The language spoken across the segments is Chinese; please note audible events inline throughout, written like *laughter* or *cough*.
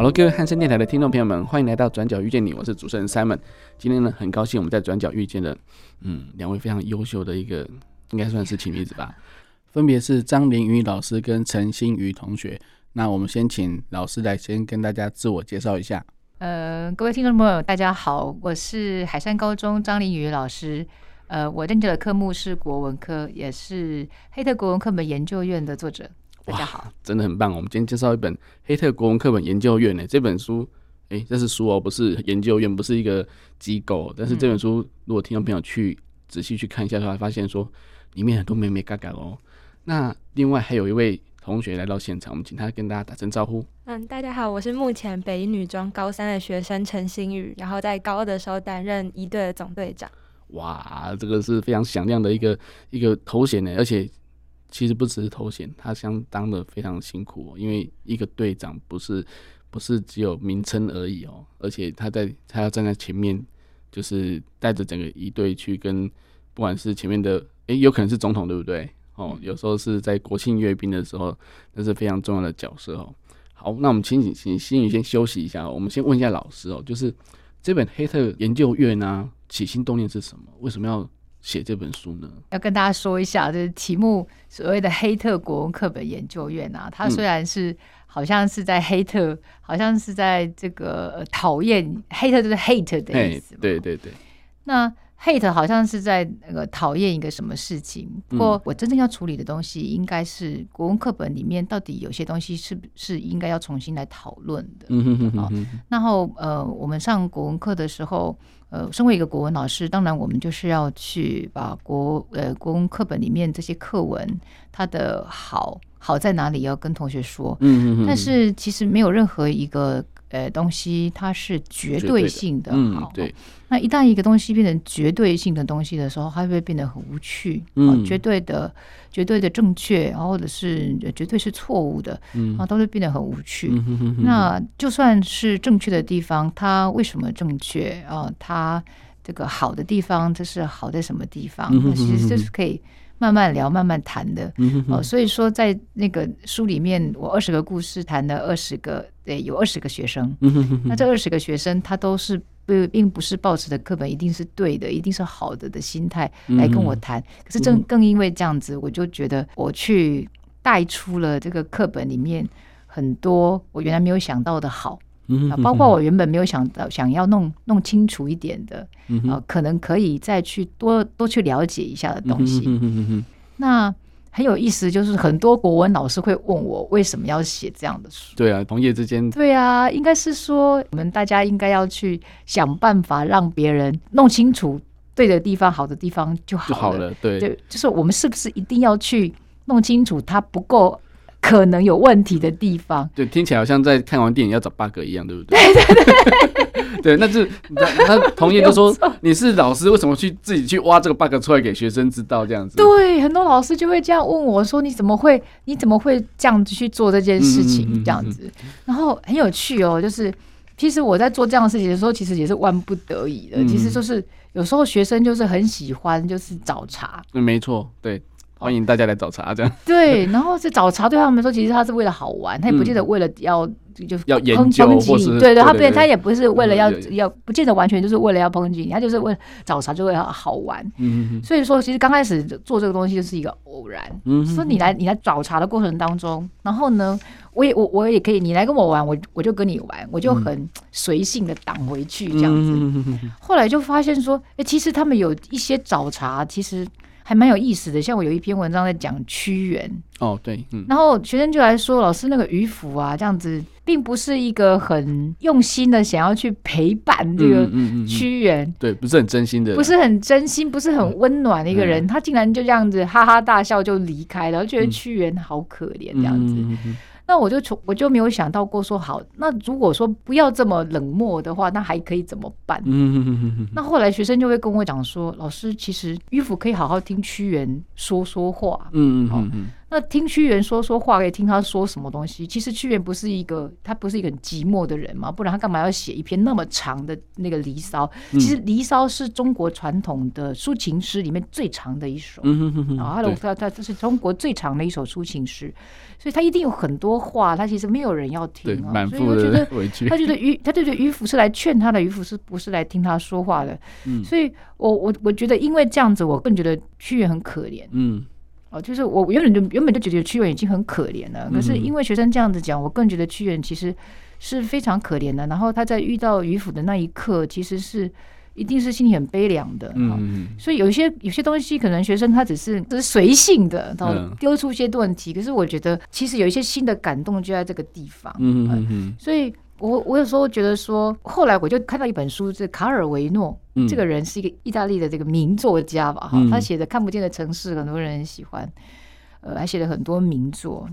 Hello，各位汉声电台的听众朋友们，欢迎来到转角遇见你，我是主持人 Simon。今天呢，很高兴我们在转角遇见了，嗯，两位非常优秀的一个，应该算是情侣子吧，分别是张凌瑜老师跟陈欣妤同学。那我们先请老师来先跟大家自我介绍一下。呃，各位听众朋友，大家好，我是海山高中张凌瑜老师。呃，我任教的科目是国文科，也是黑特国文课本研究院的作者。大家好，真的很棒。我们今天介绍一本黑特国文课本研究院呢，这本书，哎、欸，这是书哦，不是研究院，不是一个机构。但是这本书，如果听众朋友去仔细去看一下的话，发现说里面很多美美嘎嘎哦。那另外还有一位。同学来到现场，我们请他跟大家打声招呼。嗯，大家好，我是目前北一女装高三的学生陈新宇，然后在高二的时候担任一队的总队长。哇，这个是非常响亮的一个一个头衔呢，而且其实不只是头衔，他相当的非常辛苦哦，因为一个队长不是不是只有名称而已哦，而且他在他要站在前面，就是带着整个一队去跟不管是前面的，诶，有可能是总统，对不对？哦，有时候是在国庆阅兵的时候，那是非常重要的角色哦。好，那我们请请请欣妤先休息一下，我们先问一下老师哦，就是这本黑特研究院呢、起心动念是什么？为什么要写这本书呢？要跟大家说一下，就是题目所谓的黑特国文课本研究院啊，它虽然是好像是在黑特，嗯、好像是在这个讨厌黑特就是 hate 的意思，对对对，那。hate 好像是在那个讨厌一个什么事情，不过我真正要处理的东西，应该是国文课本里面到底有些东西是不是应该要重新来讨论的。嗯哼哼哼。然后呃，我们上国文课的时候，呃，身为一个国文老师，当然我们就是要去把国呃国文课本里面这些课文它的好好在哪里要跟同学说。嗯嗯。但是其实没有任何一个。呃，东西它是绝对性的，嗯，对。那一旦一个东西变成绝对性的东西的时候，它会不会变得很无趣？嗯，绝对的、绝对的正确，然后或者是绝对是错误的，嗯，啊，都会变得很无趣。嗯，那就算是正确的地方，它为什么正确啊？它这个好的地方，这是好在什么地方？那其实就是可以。慢慢聊，慢慢谈的，哦，所以说在那个书里面，我二十个故事谈了二十个，对，有二十个学生，那这二十个学生他都是不，并不是抱持的课本一定是对的，一定是好的的心态来跟我谈，可是正更因为这样子，我就觉得我去带出了这个课本里面很多我原来没有想到的好。啊，包括我原本没有想到想要弄弄清楚一点的，啊，可能可以再去多多去了解一下的东西。嗯那很有意思，就是很多国文老师会问我为什么要写这样的书。对啊，同业之间。对啊，应该是说我们大家应该要去想办法让别人弄清楚对的地方、好的地方就好了。就好了，对，对，就是我们是不是一定要去弄清楚它不够？可能有问题的地方，对，听起来好像在看完电影要找 bug 一样，对不对？对对对，对，*laughs* 那是那他同业就说 *laughs* 你是老师，为什么去自己去挖这个 bug 出来给学生知道这样子？对，很多老师就会这样问我说：“你怎么会？你怎么会这样子去做这件事情？”这样子，然后很有趣哦，就是其实我在做这样的事情的时候，其实也是万不得已的。其实就是有时候学生就是很喜欢，就是找茬。嗯，没错，对。欢迎大家来找茬，这样 *laughs* 对。然后是找茬，对他们说，其实他是为了好玩，他也不见得为了要就要研究，或是对对，他不，他也不是为了要要，不见得完全就是为了要抨击你，他就是为了找茬，就为了好玩。嗯，所以说，其实刚开始做这个东西就是一个偶然。嗯，说你来你来找茬的过程当中，然后呢，我也我我也可以，你来跟我玩，我我就跟你玩，我就很随性的挡回去这样子。后来就发现说，哎，其实他们有一些找茬，其实。还蛮有意思的，像我有一篇文章在讲屈原。哦，对，嗯，然后学生就来说，老师那个渔父啊，这样子并不是一个很用心的想要去陪伴这个屈原，嗯嗯。嗯嗯、对，不是很真心的，不是很真心，不是很温暖的一个人，嗯、他竟然就这样子哈哈大笑就离开了，觉得屈原好可怜这样子。那我就从我就没有想到过说好，那如果说不要这么冷漠的话，那还可以怎么办？嗯嗯嗯嗯。那后来学生就会跟我讲说，老师其实迂腐可以好好听屈原说说话。嗯嗯嗯嗯。那听屈原说说话，可以听他说什么东西？其实屈原不是一个，他不是一个很寂寞的人嘛，不然他干嘛要写一篇那么长的那个《离骚》？其实《离骚》是中国传统的抒情诗里面最长的一首。嗯嗯嗯。啊，他他他这是中国最长的一首抒情诗，所以他一定有很多话，他其实没有人要听啊。所以我觉得，他觉得渔，他觉得迂腐是来劝他的，迂腐是不是来听他说话的？嗯。所以我我我觉得，因为这样子，我更觉得屈原很可怜。嗯。哦，就是我原本就原本就觉得屈原已经很可怜了，可是因为学生这样子讲，我更觉得屈原其实是非常可怜的。然后他在遇到迂腐的那一刻，其实是一定是心里很悲凉的。嗯，所以有一些有些东西，可能学生他只是只是随性的，然后丢出一些问题。可是我觉得，其实有一些新的感动就在这个地方。嗯嗯嗯，所以。我我有时候觉得说，后来我就看到一本书，是卡尔维诺、嗯、这个人是一个意大利的这个名作家吧，哈、嗯，他写的《看不见的城市》，很多人很喜欢，呃，还写了很多名作。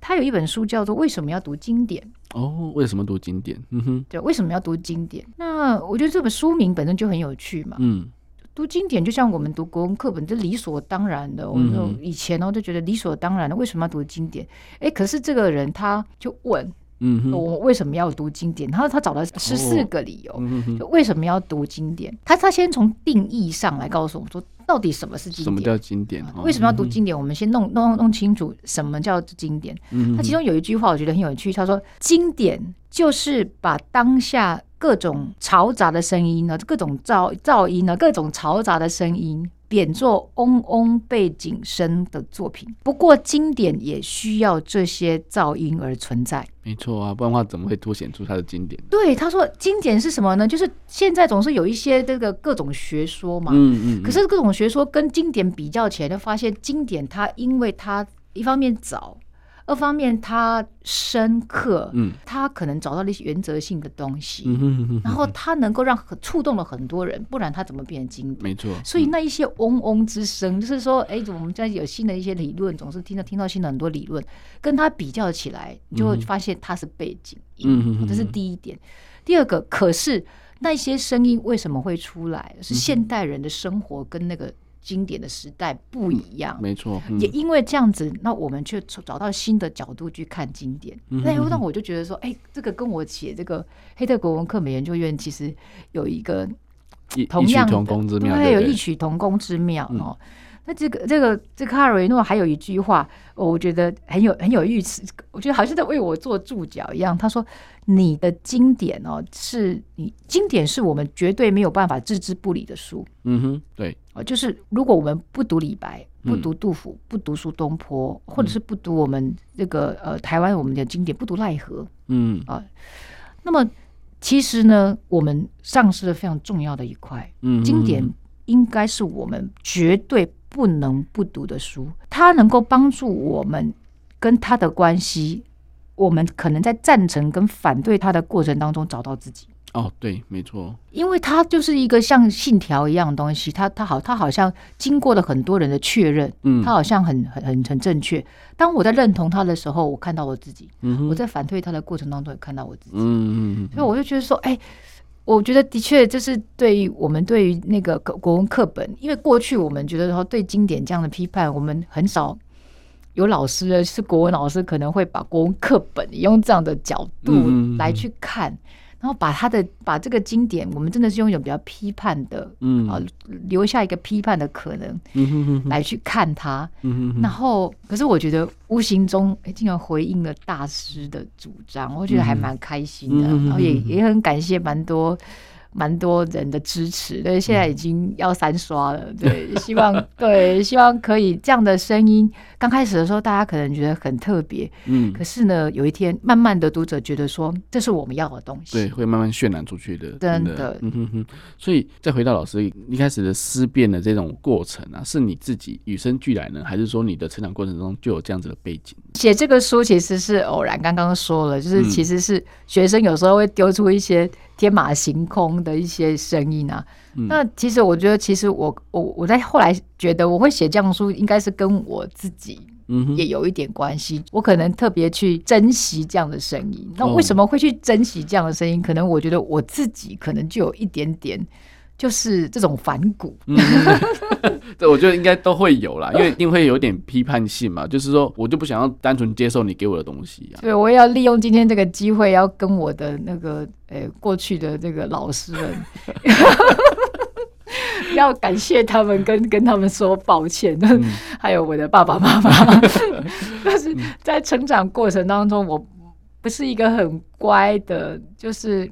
他有一本书叫做《为什么要读经典》哦，为什么读经典？嗯哼，对，为什么要读经典？那我觉得这本书名本身就很有趣嘛，嗯，读经典就像我们读国文课本，这理所当然的。我们说以前呢，就觉得理所当然的，为什么要读经典？哎，可是这个人他就问。嗯，我为什么要读经典？他他找了十四个理由，就为什么要读经典？他他先从定义上来告诉我们说，到底什么是经典？什么叫经典？为什么要读经典？我们先弄弄弄清楚什么叫经典。他其中有一句话我觉得很有趣，他说：“经典就是把当下各种嘈杂的声音呢，各种噪噪音呢，各种嘈杂的声音。”贬作嗡嗡背景声的作品，不过经典也需要这些噪音而存在。没错啊，不然的话怎么会凸显出它的经典？对，他说经典是什么呢？就是现在总是有一些这个各种学说嘛，嗯嗯，嗯，可是各种学说跟经典比较起来，就发现经典它因为它一方面早。二方面，他深刻，嗯，他可能找到了一些原则性的东西，嗯哼哼哼，然后他能够让触动了很多人，不然他怎么变成经典？没错。所以那一些嗡嗡之声，就是说，哎，我们现在有新的一些理论，总是听到听到新的很多理论，跟他比较起来，你就会发现它是背景音，这是第一点。第二个，可是那些声音为什么会出来？是现代人的生活跟那个。经典的时代不一样，没错，也因为这样子，那我们却找到新的角度去看经典。那那我就觉得说，哎，这个跟我写这个黑特国文课美研究院其实有一个同样的，对，有异曲同工之妙哦。那这个这个这个卡尔维诺还有一句话，我觉得很有很有意思，我觉得好像在为我做注脚一样。他说：“你的经典哦，是你经典是我们绝对没有办法置之不理的书。”嗯哼，对，就是如果我们不读李白，不读杜甫，不读苏东坡，或者是不读我们这个呃台湾我们的经典，不读奈何，嗯啊，那么其实呢，我们丧失了非常重要的一块。嗯，经典应该是我们绝对。不能不读的书，它能够帮助我们跟他的关系，我们可能在赞成跟反对他的过程当中找到自己。哦，对，没错，因为它就是一个像信条一样的东西，它它好，它好像经过了很多人的确认，嗯，它好像很很很很正确。当我在认同他的时候，我看到我自己；嗯，我在反对他的过程当中，也看到我自己。嗯嗯嗯，所以我就觉得说，哎。我觉得的确，这是对于我们对于那个国文课本，因为过去我们觉得说对经典这样的批判，我们很少有老师是国文老师可能会把国文课本用这样的角度来去看。然后把他的把这个经典，我们真的是用一种比较批判的，嗯。啊，留下一个批判的可能，嗯哼哼来去看他，嗯然后，可是我觉得无形中哎，竟然回应了大师的主张，我觉得还蛮开心的，然后也也很感谢蛮多。蛮多人的支持，对，现在已经要三刷了，对，*laughs* 希望对，希望可以这样的声音。刚开始的时候，大家可能觉得很特别，嗯，可是呢，有一天，慢慢的读者觉得说，这是我们要的东西，对，会慢慢渲染出去的，真的，嗯哼哼。所以再回到老师一开始的思辨的这种过程啊，是你自己与生俱来呢，还是说你的成长过程中就有这样子的背景？写这个书其实是偶然，刚刚说了，就是其实是学生有时候会丢出一些天马行空的一些声音啊。嗯、那其实我觉得，其实我我我在后来觉得，我会写这样的书，应该是跟我自己也有一点关系。嗯、我可能特别去珍惜这样的声音。那为什么会去珍惜这样的声音？可能我觉得我自己可能就有一点点。就是这种反骨，嗯，对，*laughs* 我觉得应该都会有啦，*laughs* 因为一定会有点批判性嘛。就是说我就不想要单纯接受你给我的东西啊。对，我也要利用今天这个机会，要跟我的那个呃过去的这个老师们，*laughs* 要感谢他们，跟跟他们说抱歉。嗯、还有我的爸爸妈妈，但是在成长过程当中，我不是一个很乖的，就是。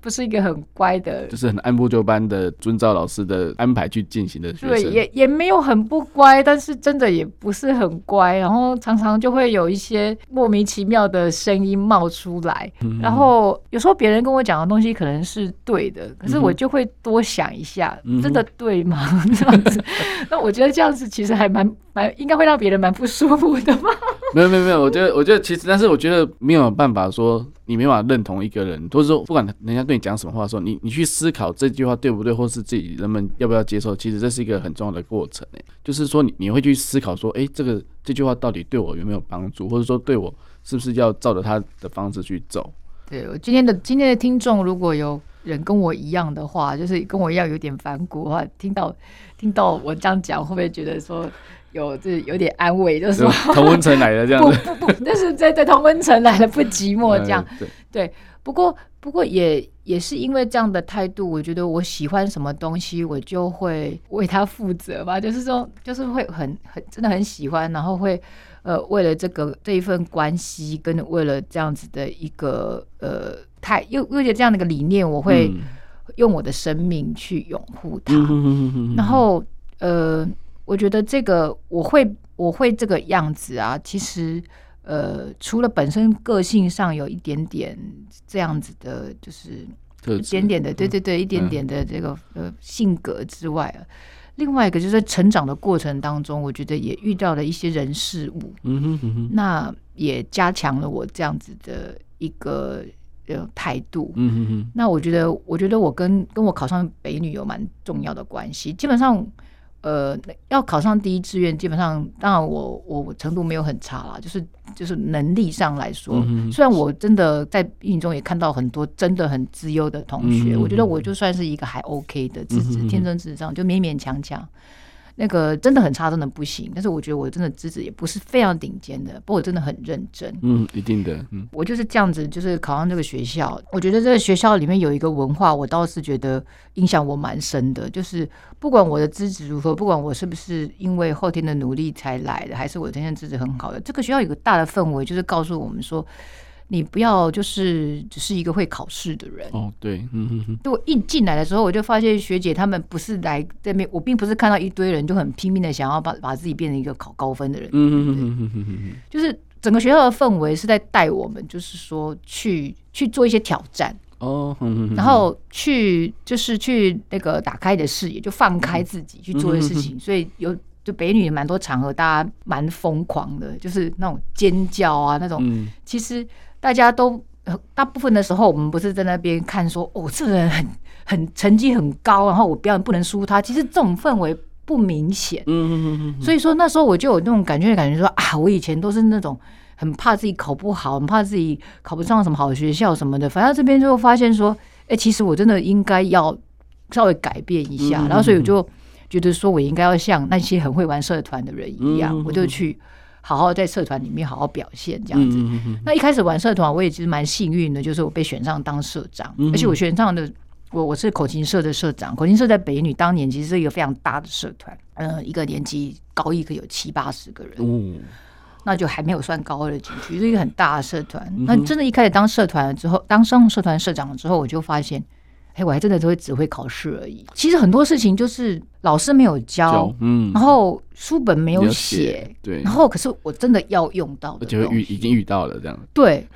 不是一个很乖的，就是很按部就班的遵照老师的安排去进行的学生。对，也也没有很不乖，但是真的也不是很乖。然后常常就会有一些莫名其妙的声音冒出来。嗯、然后有时候别人跟我讲的东西可能是对的，可是我就会多想一下，嗯、真的对吗？*laughs* 这样子，那我觉得这样子其实还蛮蛮应该会让别人蛮不舒服的嘛。*laughs* 没有没有没有，我觉得我觉得其实，但是我觉得没有办法说。你没办法认同一个人，或者说不管人家对你讲什么话的时候，你你去思考这句话对不对，或是自己人们要不要接受，其实这是一个很重要的过程。就是说你你会去思考说，哎，这个这句话到底对我有没有帮助，或者说对我是不是要照着他的方式去走？对，我今天的今天的听众，如果有人跟我一样的话，就是跟我一样有点反骨的话，听到听到我这样讲，会不会觉得说？有这有点安慰，就是说同温层来了这样子，不 *laughs* 不不，但是在在同温层来了不寂寞这样，对对。不过不过也也是因为这样的态度，我觉得我喜欢什么东西，我就会为他负责吧。就是说，就是会很很真的很喜欢，然后会呃为了这个这一份关系，跟为了这样子的一个呃太又为了这样的一个理念，我会用我的生命去拥护它，嗯、然后呃。我觉得这个我会我会这个样子啊，其实呃，除了本身个性上有一点点这样子的，就是一点点的，对对对，一点点的这个呃性格之外啊，另外一个就是在成长的过程当中，我觉得也遇到了一些人事物，嗯哼嗯哼，那也加强了我这样子的一个呃态度，嗯哼哼，那我觉得我觉得我跟跟我考上北女有蛮重要的关系，基本上。呃，要考上第一志愿，基本上当然我我程度没有很差啦，就是就是能力上来说，嗯、虽然我真的在英语中也看到很多真的很资优的同学，嗯、我觉得我就算是一个还 OK 的资质，嗯、天生智商就勉勉强强。那个真的很差，真的不行。但是我觉得我真的资质也不是非常顶尖的，不过我真的很认真。嗯，一定的。嗯，我就是这样子，就是考上这个学校。我觉得这个学校里面有一个文化，我倒是觉得影响我蛮深的。就是不管我的资质如何，不管我是不是因为后天的努力才来的，还是我天生资质很好的，这个学校有个大的氛围，就是告诉我们说。你不要就是只是一个会考试的人。哦，对，嗯哼哼。对，我一进来的时候，我就发现学姐他们不是来这边，我并不是看到一堆人就很拼命的想要把把自己变成一个考高分的人，嗯哼哼，就是整个学校的氛围是在带我们，就是说去去做一些挑战。哦，然后去就是去那个打开的视野，就放开自己去做的事情，所以有就北女蛮多场合，大家蛮疯狂的，就是那种尖叫啊，那种。其实。大家都大部分的时候，我们不是在那边看说，哦，这个人很很成绩很高，然后我表演不能输他。其实这种氛围不明显，嗯嗯，所以说那时候我就有那种感觉，感觉说啊，我以前都是那种很怕自己考不好，很怕自己考不上什么好学校什么的。反正这边就发现说，哎，其实我真的应该要稍微改变一下。然后所以我就觉得说我应该要像那些很会玩社团的人一样，我就去。好好在社团里面好好表现这样子。嗯、哼哼，那一开始玩社团，我也其实蛮幸运的，就是我被选上当社长，嗯、而且我选上的我我是口琴社的社长。口琴社在北女当年其实是一个非常大的社团，嗯、呃，一个年级高一可有七八十个人，嗯、那就还没有算高二的进去，是一个很大的社团。嗯、那真的，一开始当社团了之后，当上社团社长了之后，我就发现。哎，我还真的只会只会考试而已。其实很多事情就是老师没有教，嗯，然后书本没有写，对，然后可是我真的要用到的，就遇已经遇到了这样。对，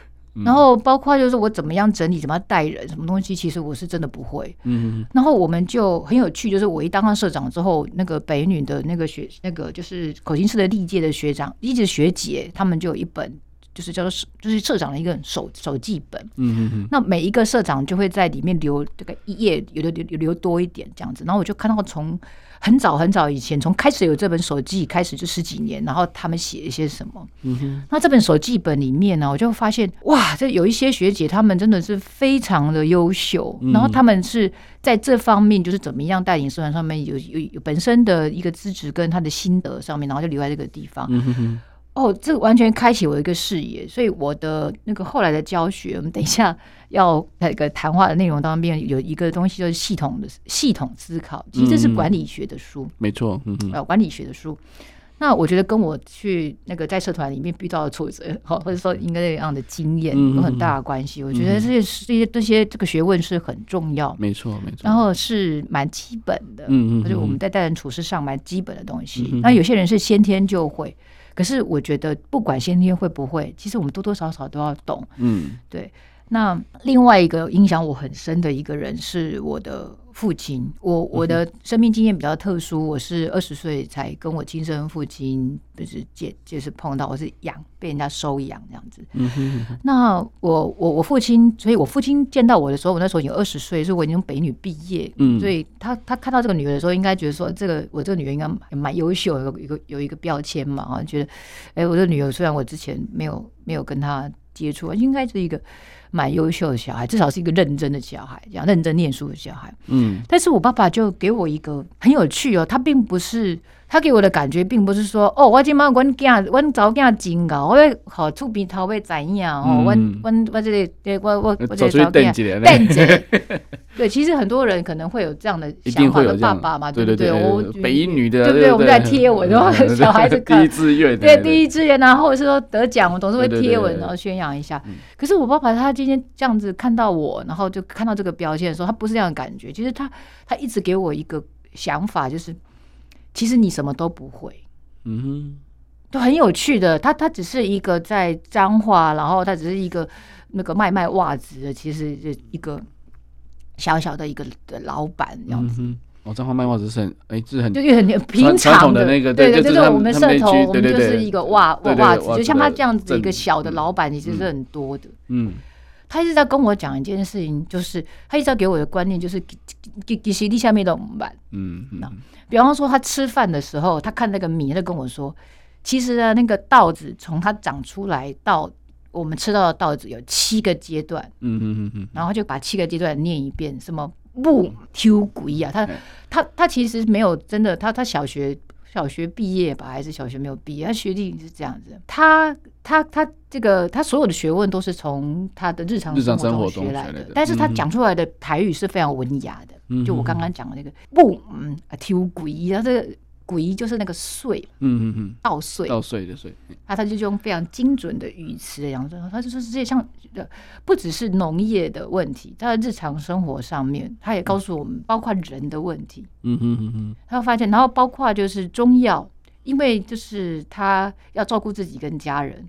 然后包括就是我怎么样整理，怎么样带人，什么东西，其实我是真的不会。嗯，然后我们就很有趣，就是我一当上社长之后，那个北女的那个学，那个就是口琴社的历届的学长、一直学姐，他们就有一本就是叫做就是社长的一个手手记本。嗯嗯嗯。那每一个社长就会在里面留这个一页，有的留留留多一点这样子。然后我就看到从很早很早以前，从开始有这本手记开始就十几年，然后他们写一些什么。嗯哼。那这本手记本里面呢，我就发现哇，这有一些学姐她们真的是非常的优秀，然后他们是在这方面就是怎么样带领社团上面有有有本身的一个资质跟他的心得上面，然后就留在这个地方。嗯哼。哦，这个完全开启我一个视野，所以我的那个后来的教学，我们等一下 *laughs* 要那个谈话的内容当中有一个东西，就是系统的系统思考，其实这是管理学的书，嗯、没错，嗯嗯，呃，管理学的书。那我觉得跟我去那个在社团里面遇到的挫折，好，或者说应该那样的经验有很大的关系。嗯、我觉得这些这些这些这个学问是很重要，没错没错，然后是蛮基本的，嗯嗯，而且我们在待人处事上蛮基本的东西。嗯、那有些人是先天就会。可是我觉得，不管先天会不会，其实我们多多少少都要懂。嗯，对。那另外一个影响我很深的一个人是我的父亲。我我的生命经验比较特殊，我是二十岁才跟我亲生父亲就是见，就是碰到，我是养被人家收养这样子。嗯哼。那我我我父亲，所以我父亲见到我的时候，我那时候已经二十岁，所以我已经北女毕业。嗯。所以他他看到这个女儿的时候，应该觉得说，这个我这个女儿应该蛮优秀，有一个有一个标签嘛啊，觉得哎，我这个女儿虽然我之前没有没有跟她接触，应该是一个。蛮优秀的小孩，至少是一个认真的小孩，这样认真念书的小孩。嗯，但是我爸爸就给我一个很有趣哦，他并不是他给我的感觉，并不是说哦，我今晚我囝我早囝真高，我要好厝边头要怎样哦，我我我这里我我我这早囝等着。*laughs* 对，其实很多人可能会有这样的 *laughs* 想法的爸爸嘛，对不对？我北一女的，对不对？我们在贴文，然后 *laughs* 小孩子第一志愿，对第一志愿啊，或者是说得奖，我总是会贴文，然后宣扬一下。可是我爸爸他今天这样子看到我，然后就看到这个标签的时候，他不是这样的感觉。其实他他一直给我一个想法，就是其实你什么都不会，嗯哼，都很有趣的。他他只是一个在彰化，然后他只是一个那个卖卖袜子的，其实是一个。小小的一个的老板这样子，我彰化卖袜子是很哎，是很就很平常的那个，对对，就是我们社头，我们就是一个袜袜袜子，就像他这样子一个小的老板，其实是很多的。嗯，他一直在跟我讲一件事情，就是他一直在给我的观念，就是给给鞋底下面的碗。嗯嗯，比方说他吃饭的时候，他看那个米，他就跟我说，其实啊，那个稻子从它长出来到。我们吃到的稻子有七个阶段，嗯嗯嗯嗯，然后就把七个阶段念一遍，什么木挑鬼啊，他他他其实没有真的，他他小学小学毕业吧，还是小学没有毕业，他学历是这样子，他他他这个他所有的学问都是从他的日常生活中学来的，但是他讲出来的台语是非常文雅的，就我刚刚讲的那个木嗯挑鬼他这个。鬼就是那个碎，嗯嗯嗯，稻穗，稻穗的穗，啊他就用非常精准的语词的样子，他就说世界上的不只是农业的问题，他的日常生活上面，他也告诉我们，包括人的问题，嗯哼哼哼，他会发现，然后包括就是中药，因为就是他要照顾自己跟家人。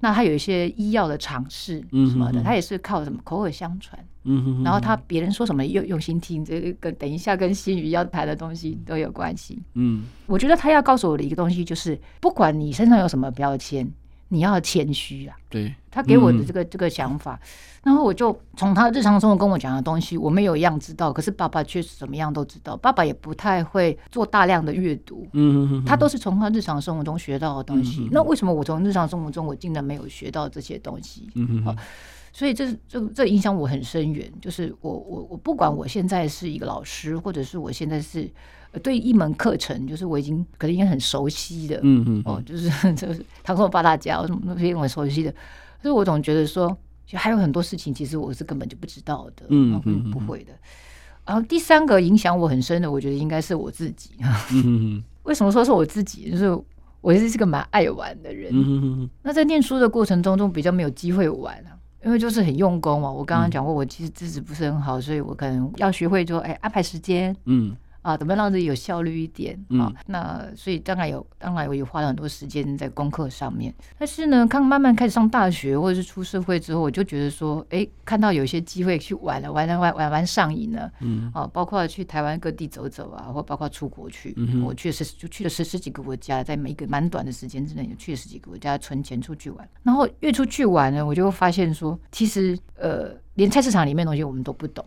那他有一些医药的尝试什么的，他也是靠什么口耳相传。嗯，然后他别人说什么用用心听，这个跟等一下跟新宇要谈的东西都有关系。嗯，我觉得他要告诉我的一个东西就是，不管你身上有什么标签。你要谦虚啊！对，他给我的这个这个想法，然后我就从他日常生活跟我讲的东西，我没有一样知道，可是爸爸却什么样都知道。爸爸也不太会做大量的阅读，嗯，他都是从他日常生活中学到的东西。那为什么我从日常生活中我竟然没有学到这些东西？嗯，好，所以这这这影响我很深远。就是我我我不管我现在是一个老师，或者是我现在是。对一门课程，就是我已经可能已经很熟悉的，嗯嗯，哦，就是 *laughs* 就是唐宋八大家，我什么那些我很熟悉的，所以我总觉得说，其实还有很多事情，其实我是根本就不知道的，嗯嗯，不会的。然后第三个影响我很深的，我觉得应该是我自己。*laughs* 嗯嗯，为什么说是我自己？就是我其实是个蛮爱玩的人，嗯嗯，那在念书的过程中，中比较没有机会玩啊，因为就是很用功嘛。我刚刚讲过，我其实资质不是很好，所以我可能要学会说，哎，安排时间，嗯。啊，怎么让自己有效率一点啊？嗯、那所以当然有，当然我也花了很多时间在功课上面。但是呢，看慢慢开始上大学或者是出社会之后，我就觉得说，哎，看到有一些机会去玩了，玩了玩玩玩上瘾了，嗯，啊，包括去台湾各地走走啊，或包括出国去，嗯、我去了十就去了十十几个国家，在每一个蛮短的时间之内，去了十几个国家存钱出去玩。然后越出去玩呢，我就发现说，其实呃，连菜市场里面的东西我们都不懂，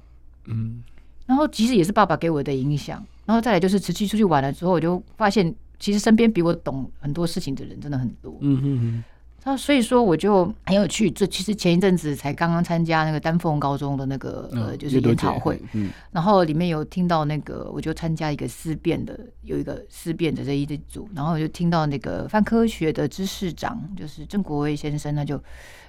嗯。然后其实也是爸爸给我的影响，然后再来就是持续出去玩了之后，我就发现其实身边比我懂很多事情的人真的很多。嗯嗯嗯。那所以说我就很有趣，这其实前一阵子才刚刚参加那个丹凤高中的那个呃就是研讨会，嗯，然后里面有听到那个我就参加一个思辨的，有一个思辨的这一组，然后我就听到那个泛科学的知识长就是郑国威先生，他就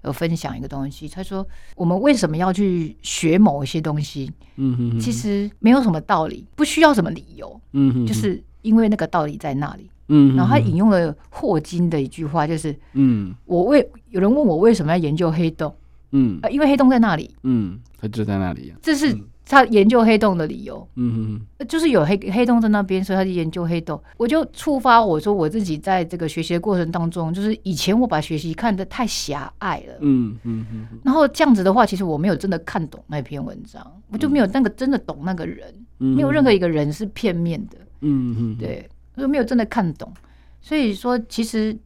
有分享一个东西，他说我们为什么要去学某一些东西？嗯哼，其实没有什么道理，不需要什么理由，嗯哼，就是因为那个道理在那里。嗯，然后他引用了霍金的一句话，就是嗯，我为有人问我为什么要研究黑洞，嗯，因为黑洞在那里，嗯，它就在那里，这是他研究黑洞的理由，嗯嗯，就是有黑黑洞在那边，所以他就研究黑洞。我就触发我说我自己在这个学习的过程当中，就是以前我把学习看得太狭隘了，嗯嗯嗯，然后这样子的话，其实我没有真的看懂那篇文章，我就没有那个真的懂那个人，没有任何一个人是片面的，嗯嗯，对。都没有真的看懂，所以说其实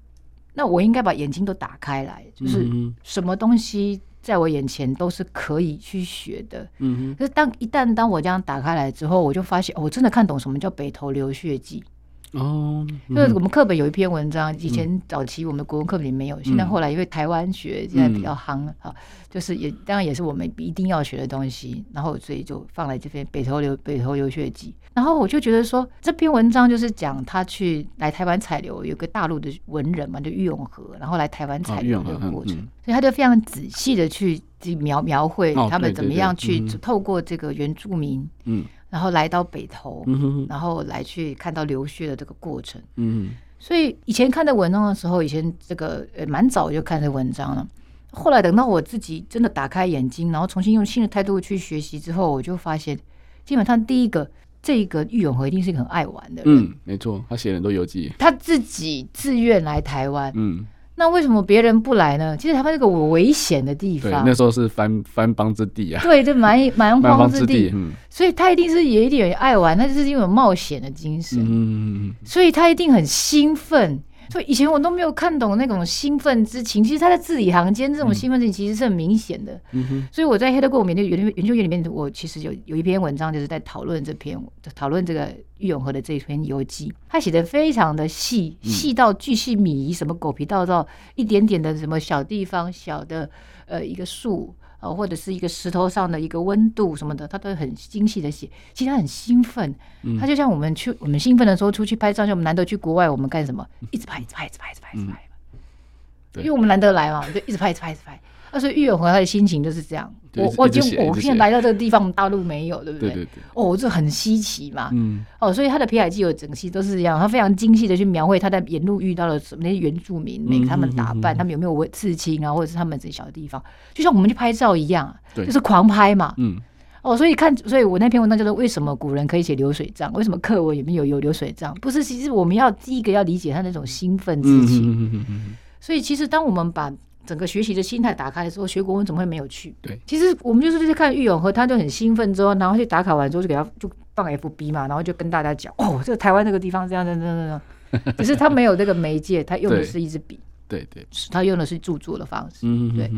那我应该把眼睛都打开来，就是什么东西在我眼前都是可以去学的。嗯哼。可是当一旦当我这样打开来之后，我就发现，哦，我真的看懂什么叫北投流血记。哦，就是我们课本有一篇文章，以前早期我们的国文课本里没有，现在后来因为台湾学现在比较夯啊，就是也当然也是我们一定要学的东西，然后所以就放在这边北投流北投流血记。然后我就觉得说，这篇文章就是讲他去来台湾采流，有个大陆的文人嘛，就郁永河，然后来台湾采流的过程，所以他就非常仔细的去描描绘他们怎么样去透过这个原住民，嗯。然后来到北投，嗯、然后来去看到流血的这个过程。嗯，所以以前看的文章的时候，以前这个呃蛮早就看的文章了。后来等到我自己真的打开眼睛，然后重新用新的态度去学习之后，我就发现，基本上第一个，这个郁永和一定是一个很爱玩的人。嗯，没错，他写了很多游记，他自己自愿来台湾。嗯。那为什么别人不来呢？其实台湾是个危险的地方。那时候是番番邦之地啊。对，这蛮蛮荒之地。嗯。所以他一定是也一点爱玩，他就是因为有冒险的精神。嗯。所以他一定很兴奋。所以以前我都没有看懂那种兴奋之情，其实他在字里行间这种兴奋之情其实是很明显的。嗯哼。所以我在黑特购研究研究院里面，我其实有有一篇文章就是在讨论这篇，讨论这个郁永河的这篇游记，他写的非常的细，细到巨细靡遗，什么狗皮道道，一点点的什么小地方，小的呃一个树。哦，或者是一个石头上的一个温度什么的，他都很精细的写。其实他很兴奋，嗯、他就像我们去，我们兴奋的时候出去拍照，就我们难得去国外，我们干什么？一直拍，一直拍，一直拍，一直拍，一直拍。因为我们难得来嘛，就一直拍，一直拍，一直拍。那所以玉永和他的心情就是这样。我我就我现在来到这个地方，大陆没有，对不对？对对对。哦，这很稀奇嘛。嗯。哦，所以他的《皮海纪》有整期都是这样，他非常精细的去描绘他在沿路遇到了什么那些原住民，给他们打扮，他们有没有刺青啊，或者是他们这些小地方，就像我们去拍照一样，就是狂拍嘛。嗯。哦，所以看，所以我那篇文章叫做为什么古人可以写流水账？为什么课文里面有有流水账？不是，其实我们要第一个要理解他那种兴奋之情。所以其实当我们把整个学习的心态打开的时候，学国文怎么会没有去？对，其实我们就是在看郁永和，他就很兴奋之后，然后去打卡完之后就给他就放 FB 嘛，然后就跟大家讲哦，这个台湾这个地方这样这样这样这样。*laughs* 只是他没有这个媒介，他用的是一支笔，对对，他用的是著作的方式。对，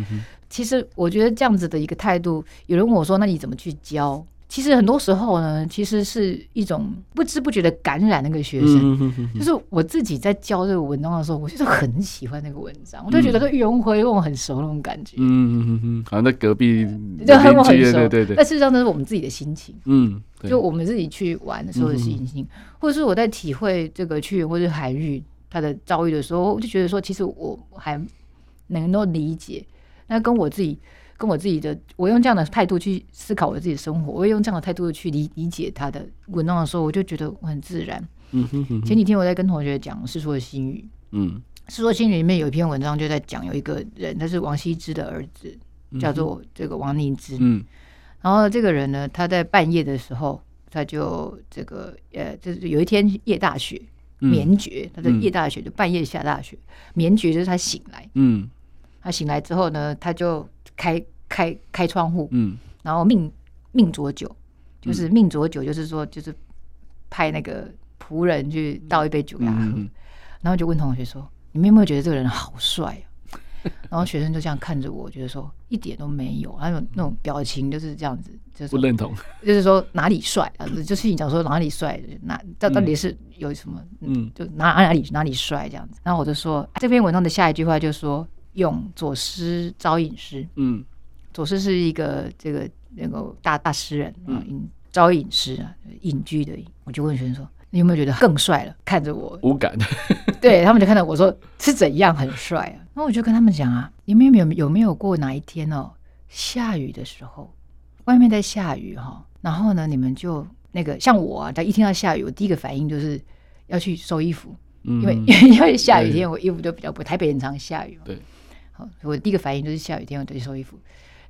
其实我觉得这样子的一个态度，有人问我说，那你怎么去教？其实很多时候呢，其实是一种不知不觉的感染那个学生。就是我自己在教这个文章的时候，我就是很喜欢那个文章，我就觉得这郁永河跟我很熟那种感觉。嗯嗯嗯嗯，好像在隔壁就和我很熟，对对对。但事实上，那是我们自己的心情。嗯，就我们自己去玩的时候的心情，或者是我在体会这个屈原或者海玉他的遭遇的时候，我就觉得说，其实我还能够理解，那跟我自己。跟我自己的，我用这样的态度去思考我自己的生活，我也用这样的态度去理理解他的文章的时候，我就觉得很自然。嗯哼哼哼。前几天我在跟同学讲《世说新语》，嗯，《世说新语》里面有一篇文章就在讲有一个人，他是王羲之的儿子，叫做这个王凝之。嗯。然后这个人呢，他在半夜的时候，他就这个呃，就是有一天夜大雪，眠觉，他的夜大雪就半夜下大雪，眠觉就是他醒来，嗯，他醒来之后呢，他就开开开窗户，嗯，然后命命浊酒，就是命浊酒，就是说就是派那个仆人去倒一杯酒给他喝，然后就问同学说：“你们有没有觉得这个人好帅啊？” *laughs* 然后学生就这样看着我，觉得说一点都没有，还有那种表情就是这样子，就是不认同，就是说哪里帅啊？就是你讲说哪里帅，哪到到底是有什么？嗯，就哪哪里哪里帅这样子。然后我就说这篇文章的下一句话就是说用左思招隐诗，嗯，左思是一个这个那个大大诗人啊，招隐诗啊，隐居的隐。我就问学生说。你有没有觉得更帅了？看着我，无感。*laughs* 对他们就看到我说是怎样很帅啊？然后我就跟他们讲啊，你们有没有有没有过哪一天哦，下雨的时候，外面在下雨哈，然后呢，你们就那个像我啊，他一听到下雨，我第一个反应就是要去收衣服，因为 *laughs* 因为下雨天我衣服就比较不，台北很常下雨嘛。对，好，我第一个反应就是下雨天我就去收衣服，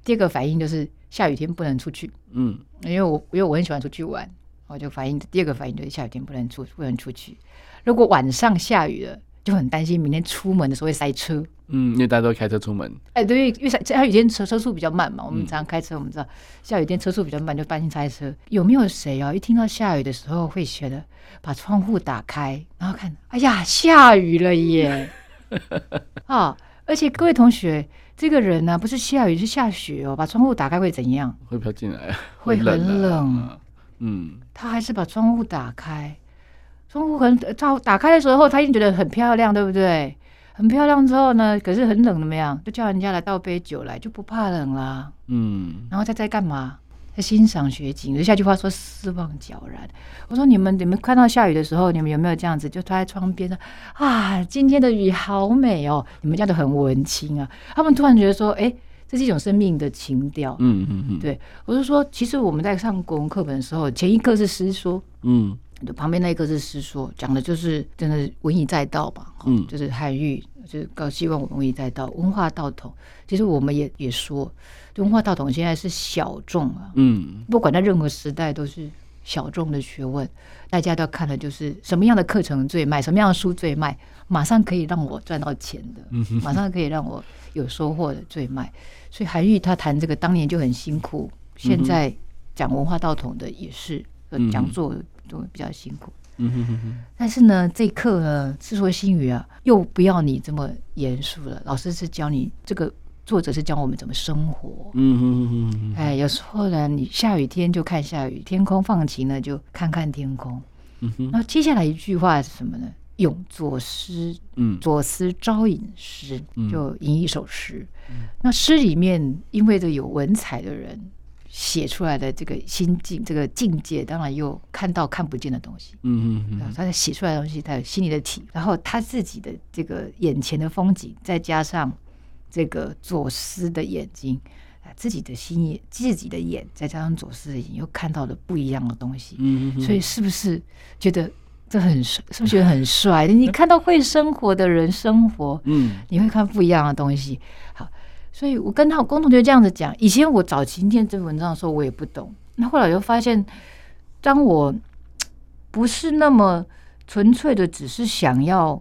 第二个反应就是下雨天不能出去，嗯，因为我因为我很喜欢出去玩。我就反应，第二个反应就是下雨天不能出，不能出去。如果晚上下雨了，就很担心明天出门的时候会塞车。嗯，因为大家都开车出门。哎，对，因为下雨天车车速比较慢嘛。我们常常开车，我们知道下雨天车速比较慢，就担心塞车。有没有谁啊？一听到下雨的时候会觉得把窗户打开，然后看，哎呀，下雨了耶！*laughs* 啊，而且各位同学，这个人呢、啊，不是下雨是下雪哦。把窗户打开会怎样？会飘进来，*laughs* 会很冷。嗯，他还是把窗户打开，窗户很打打开的时候，他一定觉得很漂亮，对不对？很漂亮之后呢，可是很冷，怎么样？就叫人家来倒杯酒来，就不怕冷啦。嗯，然后他在干嘛？在欣赏雪景。有下句话说“失望皎然”。我说你们，你们看到下雨的时候，你们有没有这样子，就坐在窗边说：“啊，今天的雨好美哦！”你们家都很文青啊。他们突然觉得说：“哎。”这是一种生命的情调。嗯嗯嗯，对，我是说，其实我们在上国文课本的时候，前一课是诗说，嗯，旁边那一个是诗说，讲的就是真的文以载道吧，嗯，就是韩愈，就是高希望我们文以载道，文化道统。其实我们也也说，文化道统现在是小众啊，嗯，不管在任何时代都是小众的学问，大家都要看的就是什么样的课程最卖，什么样的书最卖，马上可以让我赚到钱的，马上可以让我有收获的最卖。所以韩愈他谈这个当年就很辛苦，现在讲文化道统的也是讲座都比较辛苦。嗯哼哼哼。但是呢，这课呢，《世说新语》啊，又不要你这么严肃了。老师是教你这个作者是教我们怎么生活。嗯哼哼哼。哎，有时候呢，你下雨天就看下雨，天空放晴了就看看天空。嗯哼。然后接下来一句话是什么呢？用左思，嗯，左思招引诗，就吟一首诗。嗯、那诗里面，因为这有文采的人写出来的这个心境、这个境界，当然又看到看不见的东西。嗯嗯嗯，他在写出来的东西，他有心里的体，然后他自己的这个眼前的风景，再加上这个左思的眼睛，自己的心眼，自己的眼，再加上左思的眼，又看到了不一样的东西。嗯嗯，所以是不是觉得？这很帅，是不是觉得很帅？你看到会生活的人生活，嗯，你会看不一样的东西。好，所以我跟他共同就这样子讲。以前我早期念这篇文章的时候，我也不懂。那后来就发现，当我不是那么纯粹的，只是想要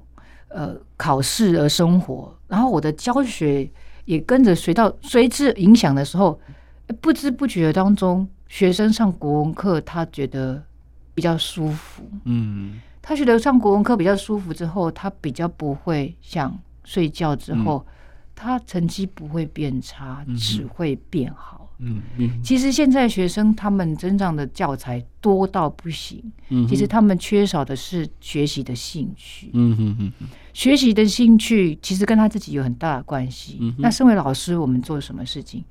呃考试而生活，然后我的教学也跟着随到随之影响的时候，不知不觉当中，学生上国文课，他觉得。比较舒服，嗯，他觉得上国文课比较舒服之后，他比较不会想睡觉之后，嗯、他成绩不会变差，嗯、只会变好，嗯嗯。嗯，其实现在学生他们增长的教材多到不行，嗯，其实他们缺少的是学习的兴趣，嗯嗯嗯，学习的兴趣其实跟他自己有很大的关系。嗯，那身为老师，我们做什么事情？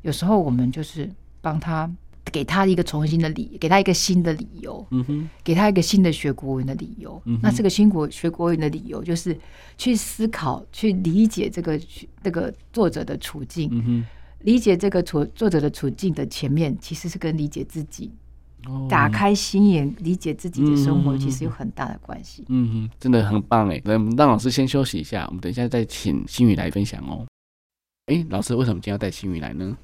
有时候我们就是帮他。给他一个重新的理，给他一个新的理由，嗯哼，给他一个新的学国文的理由。嗯、那这个新国学国文的理由，就是去思考、去理解这个这个作者的处境。嗯哼，理解这个处作者的处境的前面，其实是跟理解自己，哦、打开心眼，理解自己的生活，其实有很大的关系。嗯哼，真的很棒哎！那我们让老师先休息一下，我们等一下再请新宇来分享哦。哎，老师为什么今天要带新宇来呢？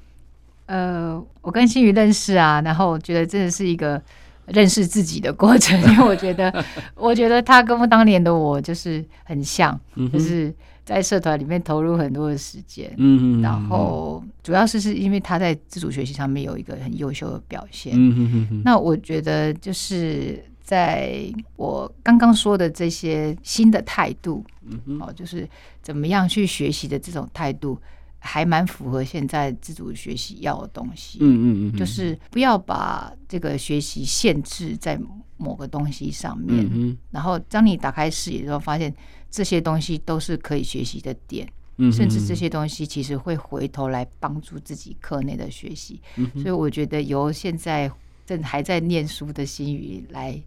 呃，我跟新宇认识啊，然后我觉得真的是一个认识自己的过程，*laughs* 因为我觉得，*laughs* 我觉得他跟我当年的我就是很像，就是在社团里面投入很多的时间，嗯，然后主要是是因为他在自主学习上面有一个很优秀的表现，嗯，那我觉得就是在我刚刚说的这些新的态度，嗯，哦，就是怎么样去学习的这种态度。还蛮符合现在自主学习要的东西，嗯嗯嗯，就是不要把这个学习限制在某个东西上面，嗯，然后当你打开视野之后，发现这些东西都是可以学习的点，嗯，甚至这些东西其实会回头来帮助自己课内的学习，嗯，所以我觉得由现在正还在念书的新宇来，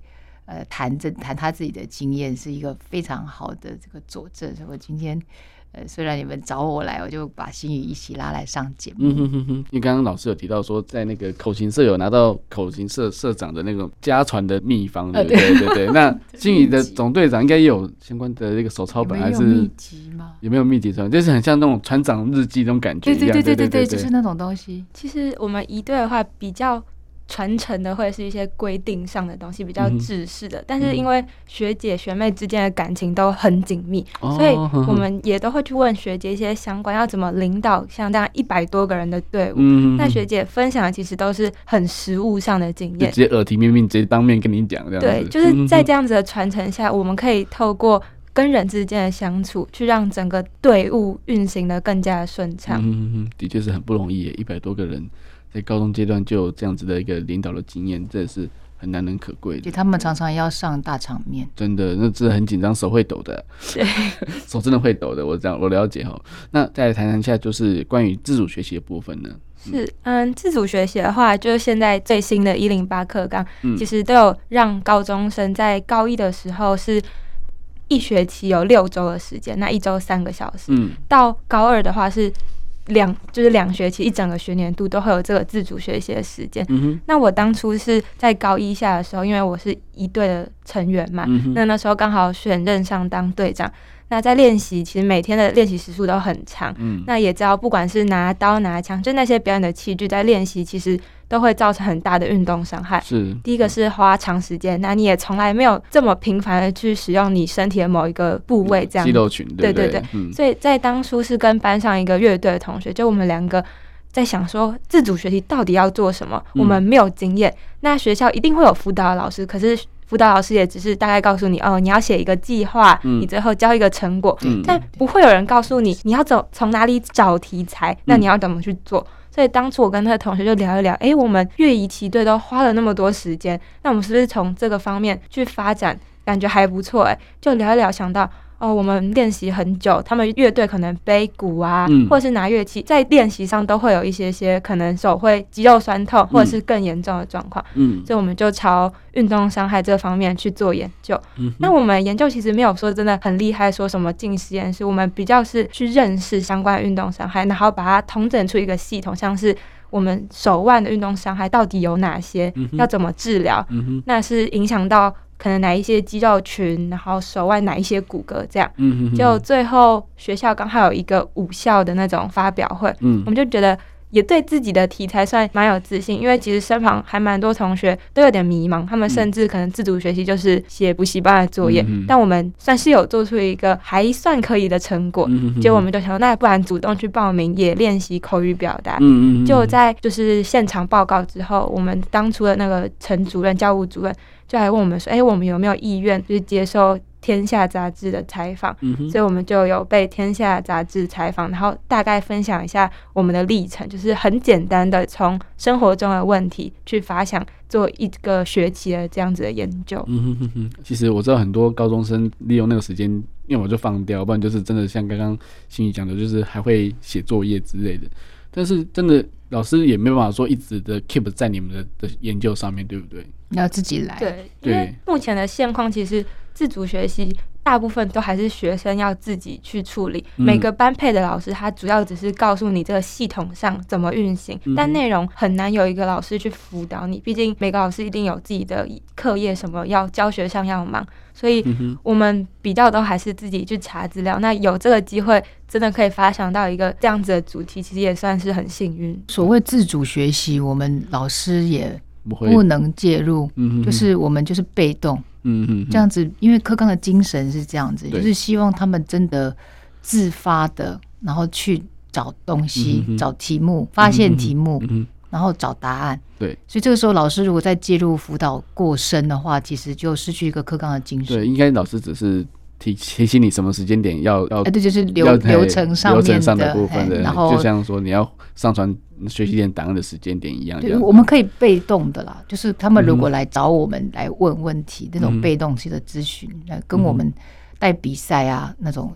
呃，谈这谈他自己的经验，是一个非常好的这个佐证，所以我今天。呃，虽然你们找我来，我就把心宇一起拉来上节目。嗯哼哼哼，因为刚刚老师有提到说，在那个口琴社有拿到口琴社社长的那种家传的秘方，对对对对。那心宇的总队长应该也有相关的那个手抄本，还是秘籍吗？有没有秘籍传？就是很像那种船长日记那种感觉一样。对对对对对，就是那种东西。其实我们一队的话比较。传承的会是一些规定上的东西，比较制式的。嗯、但是因为学姐学妹之间的感情都很紧密，哦、所以我们也都会去问学姐一些相关要怎么领导像这样一百多个人的队伍。嗯、那学姐分享的其实都是很实务上的经验，直接耳提面命，直接当面跟你讲这样子。对，就是在这样子的传承下，我们可以透过跟人之间的相处，去让整个队伍运行的更加的顺畅。嗯嗯，的确是很不容易，一百多个人。在高中阶段就有这样子的一个领导的经验，这也是很难能可贵的。就他们常常要上大场面，真的，那真的很紧张，手会抖的。对，*laughs* 手真的会抖的。我这样我了解哈。那再来谈谈一下，就是关于自主学习的部分呢？是，嗯，自主学习的话，就是现在最新的一零八课纲，其实都有让高中生在高一的时候是一学期有六周的时间，那一周三个小时。嗯，到高二的话是。两就是两学期，一整个学年度都会有这个自主学习的时间。那我当初是在高一下的时候，因为我是一队的成员嘛，嗯、那那时候刚好选任上当队长。那在练习，其实每天的练习时数都很长。嗯，那也知道，不管是拿刀拿枪，就那些表演的器具，在练习其实。都会造成很大的运动伤害。是，第一个是花长时间，那你也从来没有这么频繁的去使用你身体的某一个部位，这样。肌肉群，对对对。嗯、所以在当初是跟班上一个乐队的同学，就我们两个在想说，自主学习到底要做什么？我们没有经验，嗯、那学校一定会有辅导老师，可是辅导老师也只是大概告诉你，哦，你要写一个计划，嗯、你最后交一个成果，嗯、但不会有人告诉你，你要走从哪里找题材，那你要怎么去做？所以当初我跟那个同学就聊一聊，哎、我们乐仪骑队都花了那么多时间，那我们是不是从这个方面去发展，感觉还不错？哎，就聊一聊，想到。哦，我们练习很久，他们乐队可能背鼓啊，嗯、或者是拿乐器，在练习上都会有一些些可能手会肌肉酸痛，或者是更严重的状况。嗯，所以我们就朝运动伤害这方面去做研究。嗯，那我们研究其实没有说真的很厉害，说什么进实验室，我们比较是去认识相关运动伤害，然后把它统整出一个系统，像是我们手腕的运动伤害到底有哪些，嗯、要怎么治疗？嗯，那是影响到。可能哪一些肌肉群，然后手腕哪一些骨骼，这样，嗯、哼哼就最后学校刚好有一个五校的那种发表会，嗯、我们就觉得也对自己的题材算蛮有自信，因为其实身旁还蛮多同学都有点迷茫，他们甚至可能自主学习就是写补习班的作业，嗯、但我们算是有做出一个还算可以的成果，嗯、哼哼结果我们就想说，那不然主动去报名也练习口语表达，嗯、哼哼就在就是现场报告之后，我们当初的那个陈主任、教务主任。就来问我们说，哎、欸，我们有没有意愿就是接受《天下》杂志的采访？嗯、哼所以我们就有被《天下》杂志采访，然后大概分享一下我们的历程，就是很简单的从生活中的问题去发想，做一个学期的这样子的研究。嗯哼哼哼，其实我知道很多高中生利用那个时间，要么就放掉，不然就是真的像刚刚心宇讲的，就是还会写作业之类的。但是真的老师也没办法说一直的 keep 在你们的的研究上面对不对？要自己来。对，因为目前的现况其实自主学习大部分都还是学生要自己去处理。嗯、每个班配的老师他主要只是告诉你这个系统上怎么运行，嗯、但内容很难有一个老师去辅导你。毕竟每个老师一定有自己的课业什么要教学上要忙。所以，我们比较都还是自己去查资料。那有这个机会，真的可以发想到一个这样子的主题，其实也算是很幸运。所谓自主学习，我们老师也不能介入，就是我们就是被动，嗯嗯，这样子，因为课纲的精神是这样子，就是希望他们真的自发的，然后去找东西、嗯找题目、发现题目，嗯然后找答案。对。所以这个时候老师如果再介入辅导过深的话，其实就失去一个课纲的精神。对，应该老师只是提提醒你什么时间点要要哎，对，就是流流程上面的部分的，哎然后就像说你要上传学习点档案的时间点一样。对，我们可以被动的啦，就是他们如果来找我们来问问题，那种被动式的咨询，来跟我们带比赛啊那种，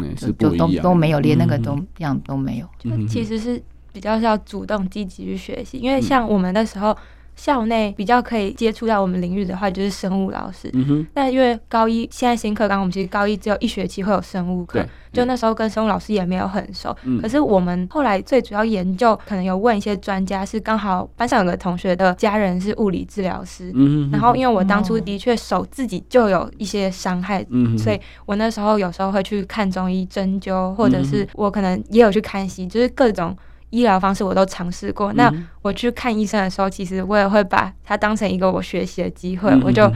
嗯，就是就都都没有，连那个都样都没有。就其实是比较是要主动积极去学习，因为像我们那时候。校内比较可以接触到我们领域的话，就是生物老师。嗯哼。但因为高一现在新课纲，我们其实高一只有一学期会有生物课，就那时候跟生物老师也没有很熟。嗯。可是我们后来最主要研究，可能有问一些专家，是刚好班上有个同学的家人是物理治疗师。嗯。然后因为我当初的确手自己就有一些伤害，嗯，所以我那时候有时候会去看中医针灸，或者是我可能也有去看西医，就是各种。医疗方式我都尝试过。那我去看医生的时候，其实我也会把它当成一个我学习的机会。我就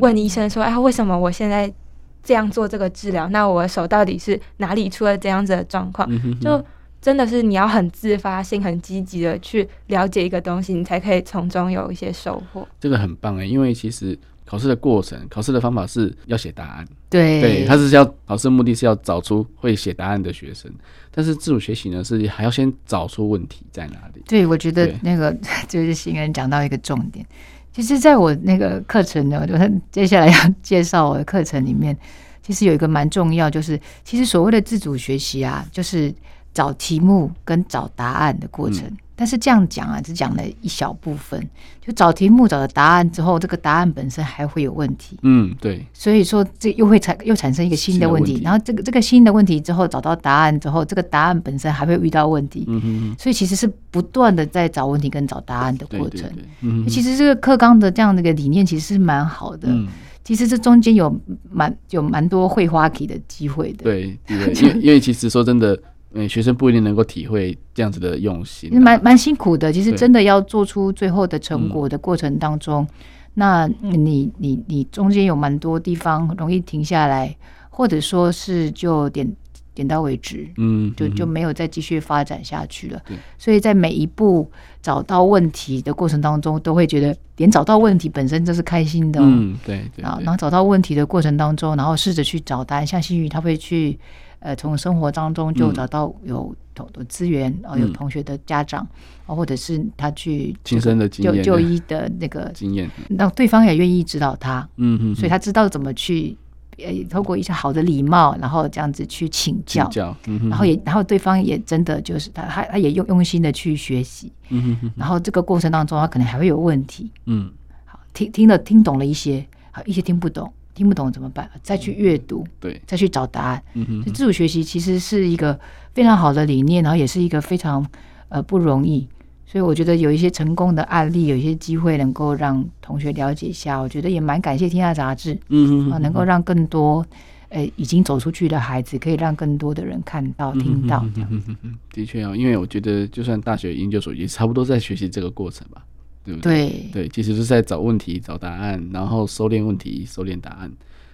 问医生说：“哎，为什么我现在这样做这个治疗？那我的手到底是哪里出了这样子的状况？”就真的是你要很自发性、很积极的去了解一个东西，你才可以从中有一些收获。这个很棒哎，因为其实。考试的过程，考试的方法是要写答案。对，对，他是要考试的目的是要找出会写答案的学生，但是自主学习呢，是还要先找出问题在哪里。对，我觉得那个 *laughs* 就是新人讲到一个重点。其实，在我那个课程呢，就接下来要介绍我的课程里面，其实有一个蛮重要，就是其实所谓的自主学习啊，就是找题目跟找答案的过程。嗯但是这样讲啊，只讲了一小部分。就找题目找到答案之后，这个答案本身还会有问题。嗯，对。所以说，这又会产又产生一个新的问题。问题然后这个这个新的问题之后，找到答案之后，这个答案本身还会遇到问题。嗯。所以其实是不断的在找问题跟找答案的过程。对对对。嗯。其实这个课纲的这样的一个理念其实是蛮好的。嗯。其实这中间有蛮有蛮多会花题的机会的。对对，*laughs* 因为因为其实说真的。嗯，学生不一定能够体会这样子的用心，蛮蛮辛苦的。其实真的要做出最后的成果的过程当中，那你你你中间有蛮多地方容易停下来，或者说是就点点到为止，嗯，就就没有再继续发展下去了。所以在每一步找到问题的过程当中，都会觉得连找到问题本身就是开心的。嗯，对对。然后找到问题的过程当中，然后试着去找答案，像新宇他会去。呃，从生活当中就找到有同的资源，然后、嗯、有同学的家长，啊，或者是他去亲身的经验、就就医的那个经验，让对方也愿意指导他，嗯嗯，所以他知道怎么去，呃，透过一些好的礼貌，然后这样子去请教，请教嗯、然后也，然后对方也真的就是他，他他也用用心的去学习，嗯哼，然后这个过程当中，他可能还会有问题，嗯，好，听听了听懂了一些，好，一些听不懂。听不懂怎么办？再去阅读，对，再去找答案。嗯哼，自主学习其实是一个非常好的理念，然后也是一个非常呃不容易。所以我觉得有一些成功的案例，有一些机会能够让同学了解一下。我觉得也蛮感谢天下杂志，嗯嗯，啊，能够让更多呃已经走出去的孩子，可以让更多的人看到、听到。嗯哼，的确啊，因为我觉得就算大学研究所也差不多在学习这个过程吧。对不对？对，对，其实是在找问题、找答案，然后收敛问题、收敛答案。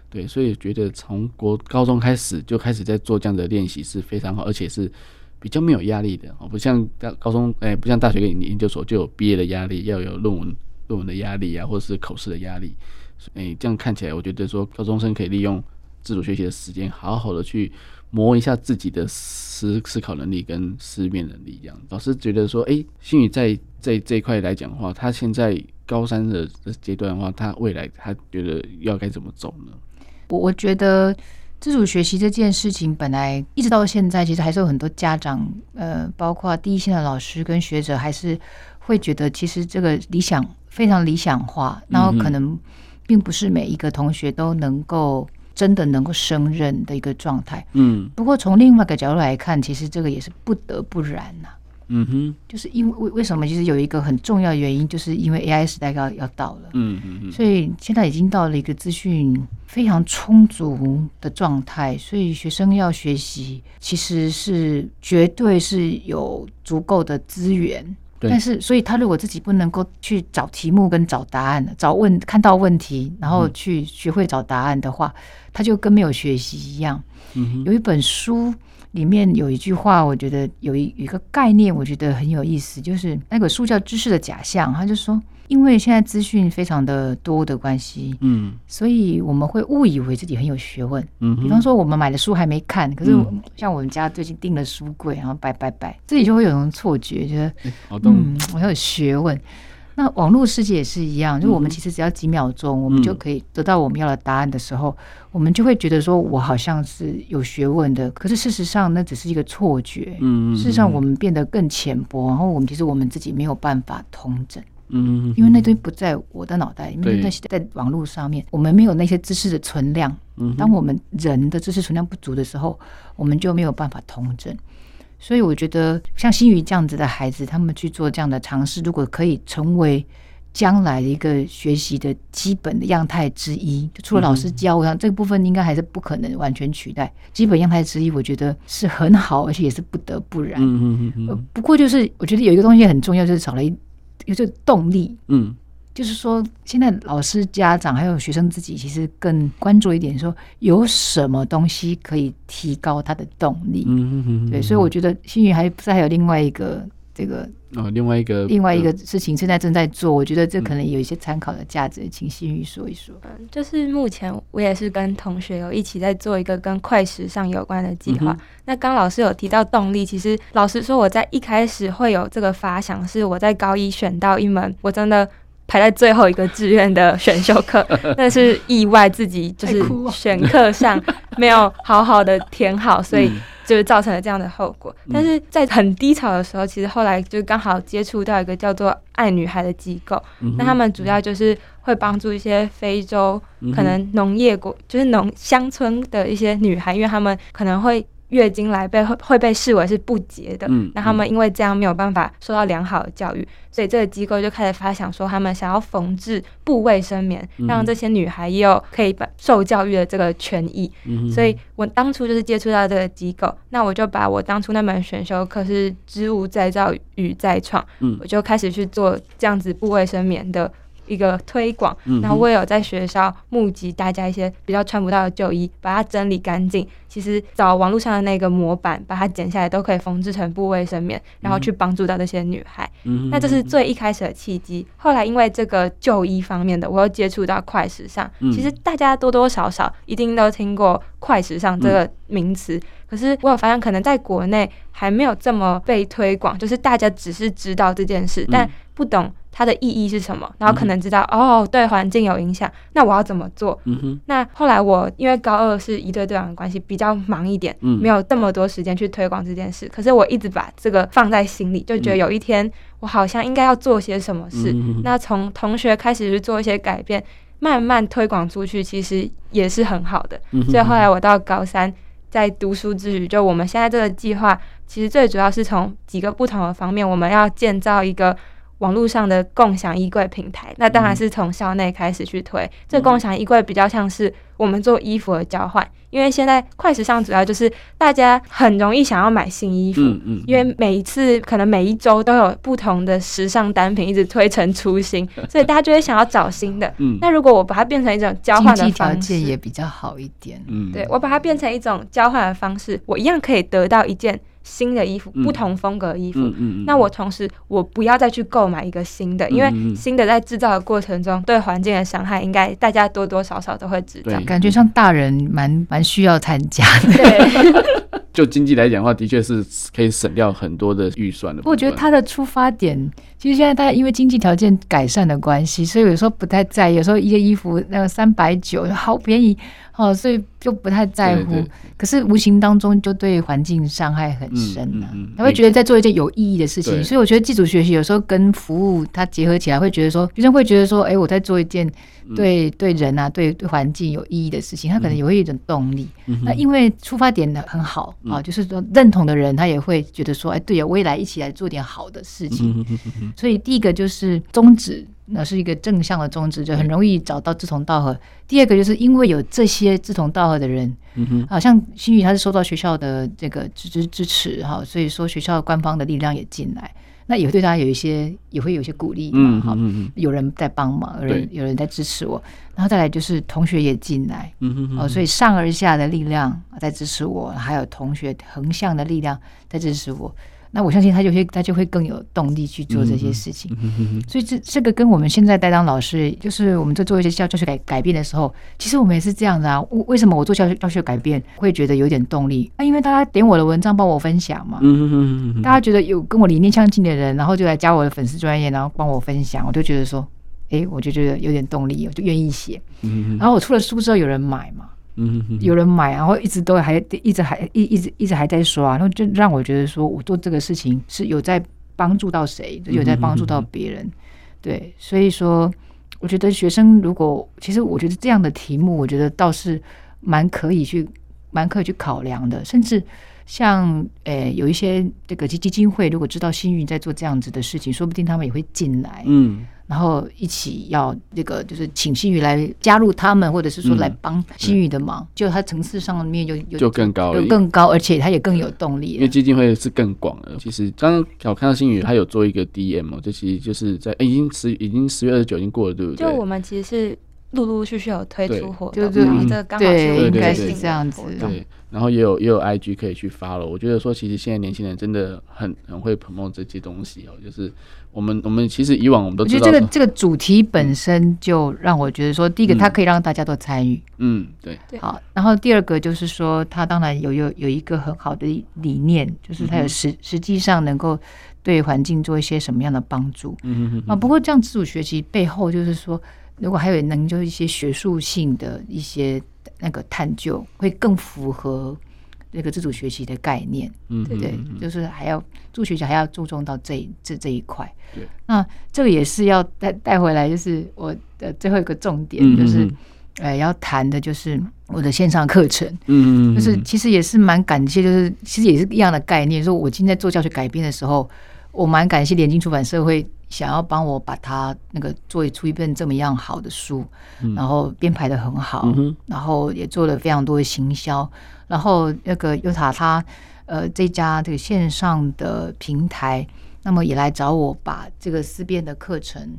对，所以觉得从国高中开始就开始在做这样的练习是非常好，而且是比较没有压力的哦，不像大高中，哎，不像大学跟研究所就有毕业的压力，要有论文、论文的压力啊，或者是口试的压力。哎，这样看起来，我觉得说高中生可以利用自主学习的时间，好好的去磨一下自己的思思考能力跟思辨能力。这样，老师觉得说，哎，新宇在。在这一块来讲的话，他现在高三的阶段的话，他未来他觉得要该怎么走呢？我我觉得自主学习这件事情，本来一直到现在，其实还是有很多家长，呃，包括第一线的老师跟学者，还是会觉得其实这个理想非常理想化，然后可能并不是每一个同学都能够真的能够胜任的一个状态。嗯，不过从另外一个角度来看，其实这个也是不得不然呐、啊。嗯哼，就是因为为为什么？就是有一个很重要的原因，就是因为 AI 时代要要到了。嗯嗯嗯。所以现在已经到了一个资讯非常充足的状态，所以学生要学习，其实是绝对是有足够的资源，但是，所以他如果自己不能够去找题目跟找答案，找问看到问题，然后去学会找答案的话，他就跟没有学习一样。嗯有一本书里面有一句话，我觉得有一有一个概念，我觉得很有意思，就是那个书叫《知识的假象》，他就说。因为现在资讯非常的多的关系，嗯，所以我们会误以为自己很有学问，嗯，比方说我们买的书还没看，可是像我们家最近订了书柜，然后摆摆摆，自己就会有种错觉，觉得，嗯，我很有学问。那网络世界也是一样，就我们其实只要几秒钟，我们就可以得到我们要的答案的时候，我们就会觉得说我好像是有学问的，可是事实上那只是一个错觉，嗯，事实上我们变得更浅薄，然后我们其实我们自己没有办法通整。嗯，因为那东西不在我的脑袋里面，那些在网络上面，我们没有那些知识的存量。当我们人的知识存量不足的时候，我们就没有办法统整。所以我觉得，像新宇这样子的孩子，他们去做这样的尝试，如果可以成为将来的一个学习的基本的样态之一，就除了老师教，我想这个部分应该还是不可能完全取代。基本样态之一，我觉得是很好，而且也是不得不然。嗯嗯嗯。不过就是我觉得有一个东西很重要，就是少了一。有这个动力，嗯，就是说，现在老师、家长还有学生自己，其实更关注一点，说有什么东西可以提高他的动力，嗯嗯嗯，对，所以我觉得新宇还不是还有另外一个这个。哦，另外一个另外一个事情现在正在做，我觉得这可能有一些参考的价值，请新宇说一说。嗯，就是目前我也是跟同学有一起在做一个跟快时尚有关的计划。那刚老师有提到动力，其实老实说，我在一开始会有这个发想，是我在高一选到一门我真的排在最后一个志愿的选修课，*laughs* 但是意外自己就是选课上没有好好的填好，所以。就是造成了这样的后果，但是在很低潮的时候，其实后来就刚好接触到一个叫做“爱女孩”的机构，那他们主要就是会帮助一些非洲可能农业国，就是农乡村的一些女孩，因为他们可能会。月经来被会会被视为是不洁的，嗯，那他们因为这样没有办法受到良好的教育，所以这个机构就开始发想说，他们想要缝制布卫生棉，让这些女孩也有可以受教育的这个权益。所以我当初就是接触到这个机构，那我就把我当初那门选修课是织物再造与再创，我就开始去做这样子布卫生棉的。一个推广，然后我也有在学校募集大家一些比较穿不到的旧衣，把它整理干净。其实找网络上的那个模板，把它剪下来都可以缝制成布卫生棉，然后去帮助到这些女孩。那这是最一开始的契机。后来因为这个旧衣方面的，我又接触到快时尚。其实大家多多少少一定都听过快时尚这个名词，可是我有发现，可能在国内还没有这么被推广，就是大家只是知道这件事，但不懂。它的意义是什么？然后可能知道、嗯、哦，对环境有影响，那我要怎么做？嗯哼。那后来我因为高二是一对队长的关系，比较忙一点，嗯，没有这么多时间去推广这件事。可是我一直把这个放在心里，就觉得有一天我好像应该要做些什么事。嗯、那从同学开始去做一些改变，慢慢推广出去，其实也是很好的。嗯、所以后来我到高三，在读书之余，就我们现在这个计划，其实最主要是从几个不同的方面，我们要建造一个。网络上的共享衣柜平台，那当然是从校内开始去推。嗯、这共享衣柜比较像是我们做衣服的交换，因为现在快时尚主要就是大家很容易想要买新衣服，嗯嗯、因为每一次可能每一周都有不同的时尚单品一直推陈出新，*laughs* 所以大家就会想要找新的。嗯、那如果我把它变成一种交换的方式，条件也比较好一点。嗯，对，我把它变成一种交换的方式，我一样可以得到一件。新的衣服，不同风格的衣服。嗯嗯嗯、那我同时，我不要再去购买一个新的，嗯、因为新的在制造的过程中对环境的伤害，应该大家多多少少都会知道。感觉像大人蛮蛮需要参加的。对。*laughs* *laughs* 就经济来讲的话，的确是可以省掉很多的预算的。我觉得他的出发点，其实现在大家因为经济条件改善的关系，所以有时候不太在意。有时候一件衣服那个三百九，好便宜哦，所以就不太在乎。对对，可是无形当中就对环境伤害很深了，啊。他、嗯嗯嗯、会觉得在做一件有意义的事情，所以我觉得自主学习有时候跟服务它结合起来，会觉得说学生会觉得说，哎，我在做一件。对对人啊，对对环境有意义的事情，他可能也会有一种动力。嗯、那因为出发点呢很好、嗯、啊，就是说认同的人，他也会觉得说，哎，对呀，未来一起来做点好的事情。嗯、所以第一个就是宗旨，那是一个正向的宗旨，就很容易找到志同道合。嗯、第二个就是因为有这些志同道合的人，嗯哼，好、啊、像新宇他是受到学校的这个支支支持哈，所以说学校官方的力量也进来。那也会对他有一些，也会有一些鼓励嘛，哈、嗯嗯，有人在帮忙，有人有人在支持我，然后再来就是同学也进来，嗯嗯哦，所以上而下的力量在支持我，还有同学横向的力量在支持我。那我相信他就会，他就会更有动力去做这些事情。所以这这个跟我们现在在当老师，就是我们在做一些教教学改改变的时候，其实我们也是这样的啊。为什么我做教学教学改变会觉得有点动力？啊，因为大家点我的文章帮我分享嘛。大家觉得有跟我理念相近的人，然后就来加我的粉丝专业，然后帮我分享，我就觉得说，哎，我就觉得有点动力，我就愿意写。然后我出了书之后，有人买嘛。嗯，有人买，然后一直都还一直还一一直一直还在刷，然后就让我觉得说我做这个事情是有在帮助到谁，有在帮助到别人。对，所以说我觉得学生如果其实我觉得这样的题目，我觉得倒是蛮可以去蛮可以去考量的，甚至像诶有一些这个基基金会，如果知道新运在做这样子的事情，说不定他们也会进来。嗯。然后一起要这个，就是请新宇来加入他们，或者是说来帮新宇的忙，嗯、就他层次上面就就更高，就更高，而且他也更有动力。因为基金会是更广的。其实刚刚我看到新宇他有做一个 DM 哦，这其实就是在已经十已经十月二十九已经过了，对不对？就我们其实是陆陆续续有推出活动，对，然后这个刚好是应该是这样子。对，然后也有也有 IG 可以去 follow。我觉得说，其实现在年轻人真的很很会 promote 这些东西哦，就是。我们我们其实以往我们都知道，我觉得这个这个主题本身就让我觉得说，第一个它可以让大家都参与，嗯，对，好，然后第二个就是说，它当然有有有一个很好的理念，就是它有实实际上能够对环境做一些什么样的帮助，嗯嗯啊，不过这样自主学习背后就是说，如果还有能就一些学术性的一些那个探究，会更符合。那个自主学习的概念，嗯，对不对？就是还要自主学习，还要注重到这这这一块。对，那这个也是要带带回来，就是我的最后一个重点，就是呃，要谈的就是我的线上课程。嗯，就是其实也是蛮感谢，就是其实也是一样的概念。说我今天做教学改编的时候，我蛮感谢联经出版社会想要帮我把它那个做出一本这么样好的书，然后编排的很好，然后也做了非常多的行销。然后那个优塔他，呃，这家这个线上的平台，那么也来找我把这个思辨的课程，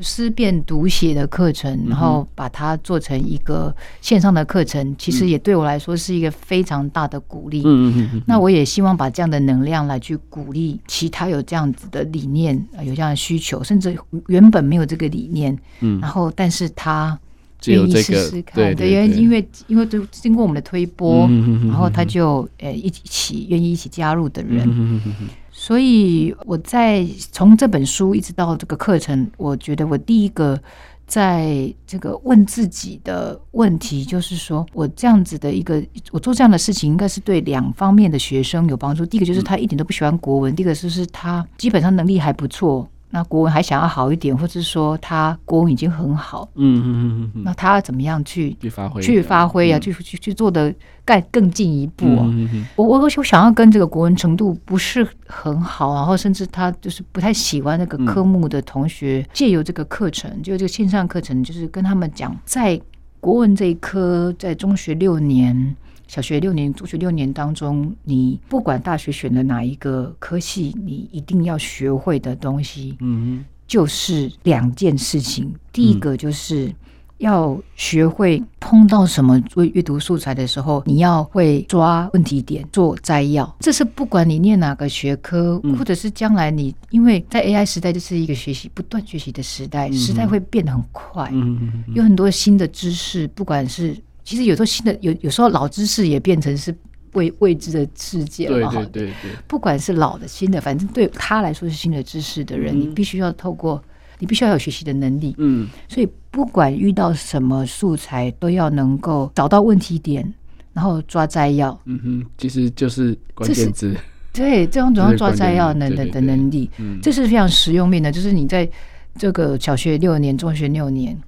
思辨读写的课程，然后把它做成一个线上的课程，其实也对我来说是一个非常大的鼓励。嗯嗯，那我也希望把这样的能量来去鼓励其他有这样子的理念、有这样的需求，甚至原本没有这个理念，嗯，然后但是他。愿意试试看，对，因为因为因为都经过我们的推波，然后他就呃一起愿意一起加入的人，所以我在从这本书一直到这个课程，我觉得我第一个在这个问自己的问题就是说，我这样子的一个我做这样的事情，应该是对两方面的学生有帮助。第一个就是他一点都不喜欢国文，第一个就是他基本上能力还不错。那国文还想要好一点，或者说他国文已经很好，嗯嗯嗯，那他要怎么样去去发挥去发挥啊？去去去做的更更进一步啊！我我我想要跟这个国文程度不是很好，然后甚至他就是不太喜欢那个科目的同学，借由这个课程，就这个线上课程，就是跟他们讲，在国文这一科，在中学六年。小学六年、中学六年当中，你不管大学选的哪一个科系，你一定要学会的东西，嗯，就是两件事情。第一个就是要学会碰到什么做阅读素材的时候，你要会抓问题点做摘要。这是不管你念哪个学科，或者是将来你，因为在 AI 时代，就是一个学习不断学习的时代，时代会变得很快，有很多新的知识，不管是。其实有时候新的有有时候老知识也变成是未未知的世界了哈。对对对对，不管是老的新的，反正对他来说是新的知识的人，嗯、你必须要透过，你必须要有学习的能力。嗯，所以不管遇到什么素材，都要能够找到问题点，然后抓摘要。嗯哼，其实就是关键字。*laughs* 对，这种主要抓摘要能的的能力，这是非常实用面的。就是你在这个小学六年、中学六年。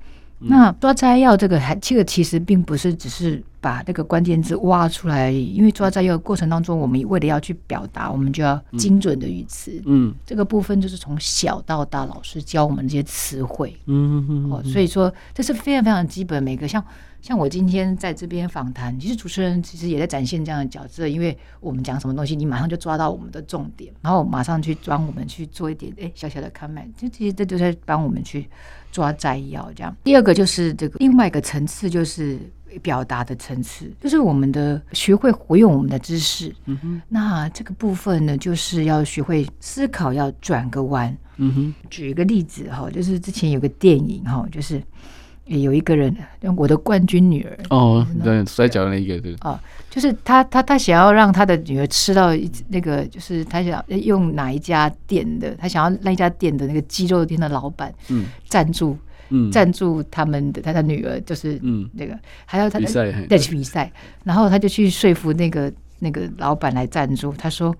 那抓摘要这个还这个其实并不是只是把这个关键字挖出来，因为抓摘要过程当中，我们为了要去表达，我们就要精准的语词。嗯，这个部分就是从小到大老师教我们这些词汇。嗯嗯嗯哦，所以说这是非常非常基本。每个像像我今天在这边访谈，其实主持人其实也在展现这样的角色，因为我们讲什么东西，你马上就抓到我们的重点，然后马上去帮我们去做一点哎小小的 comment，就其实这就在帮我们去抓摘要。这样，第二个就是这个另外一个层次就是。表达的层次，就是我们的学会活用我们的知识。嗯哼，那这个部分呢，就是要学会思考，要转个弯。嗯哼，举一个例子哈，就是之前有个电影哈，就是有一个人，我的冠军女儿哦，对，摔跤的那一个对。哦，就是他他他想要让他的女儿吃到一那个，就是他想用哪一家店的，他想要那一家店的那个鸡肉店的老板嗯赞助嗯。赞助他们的他的女儿就是嗯那个还要他再去比赛，然后他就去说服那个那个老板来赞助。他说：“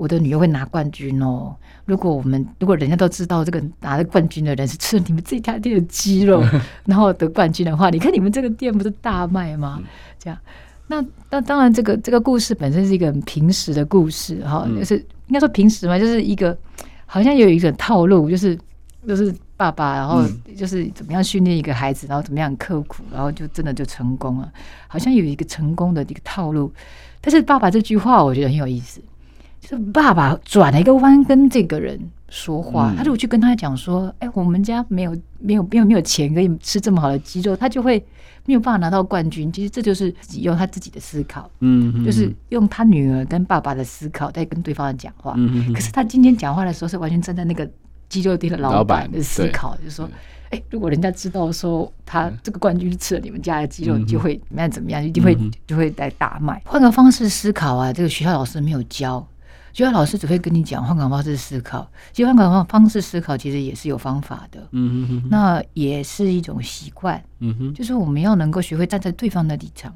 我的女儿会拿冠军哦！如果我们如果人家都知道这个拿了冠军的人是吃了你们这家店的鸡肉，*laughs* 然后得冠军的话，你看你们这个店不是大卖吗？这样，那那当然，这个这个故事本身是一个很平时的故事哈，就是应该说平时嘛，就是一个好像有一个套路，就是就是。”爸爸，然后就是怎么样训练一个孩子，然后怎么样刻苦，然后就真的就成功了，好像有一个成功的一个套路。但是爸爸这句话我觉得很有意思，就是爸爸转了一个弯跟这个人说话，他如果去跟他讲说：“哎，我们家没有没有没有没有钱可以吃这么好的鸡肉”，他就会没有办法拿到冠军。其实这就是自己用他自己的思考，嗯，就是用他女儿跟爸爸的思考在跟对方讲话。可是他今天讲话的时候是完全站在那个。鸡肉店的老板的思考就是说，哎、欸，如果人家知道说他这个冠军吃了你们家的鸡肉，就会怎么样怎么样，一定会就会来大卖。换个方式思考啊，这个学校老师没有教，学校老师只会跟你讲换岗方式思考。其实换岗方方式思考，其实也是有方法的。嗯哼哼，那也是一种习惯。嗯哼，就是我们要能够学会站在对方的立场。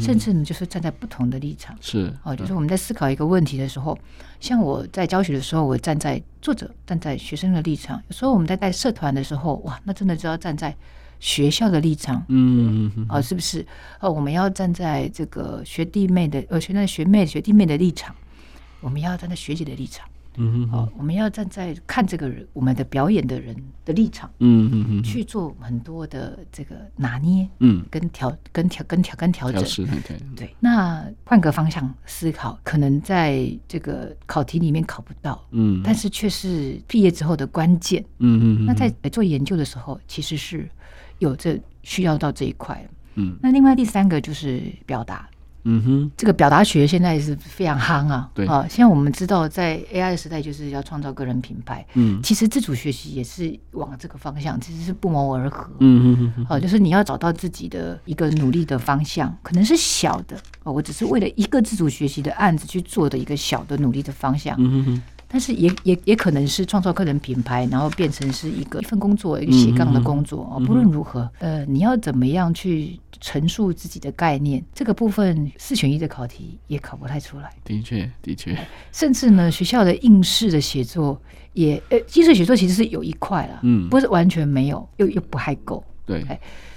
甚至呢，就是站在不同的立场，是哦，就是我们在思考一个问题的时候，像我在教学的时候，我站在作者、站在学生的立场；有时候我们在带社团的时候，哇，那真的就要站在学校的立场，嗯嗯嗯，哦，是不是？哦，我们要站在这个学弟妹的呃，学那学妹学弟妹的立场，我们要站在学姐的立场。嗯哼，我们要站在看这个人，我们的表演的人的立场，嗯嗯嗯，去做很多的这个拿捏，嗯，跟调、跟调、跟调、跟调整，对。那换个方向思考，可能在这个考题里面考不到，嗯，但是却是毕业之后的关键，嗯嗯。那在做研究的时候，其实是有这需要到这一块，嗯。那另外第三个就是表达。嗯哼，这个表达学现在是非常夯啊。对啊，现在我们知道，在 AI 的时代，就是要创造个人品牌。嗯，其实自主学习也是往这个方向，其实是不谋而合。嗯嗯嗯。好，就是你要找到自己的一个努力的方向，可能是小的哦，我只是为了一个自主学习的案子去做的一个小的努力的方向。嗯哼。但是也也也可能是创造个人品牌，然后变成是一个一份工作，一个斜杠的工作哦。不论如何，呃，你要怎么样去陈述自己的概念，这个部分四选一的考题也考不太出来。的确，的确。*laughs* 甚至呢，学校的应试的写作也，呃，应试写作其实是有一块了，嗯，不是完全没有，又又不还够。对，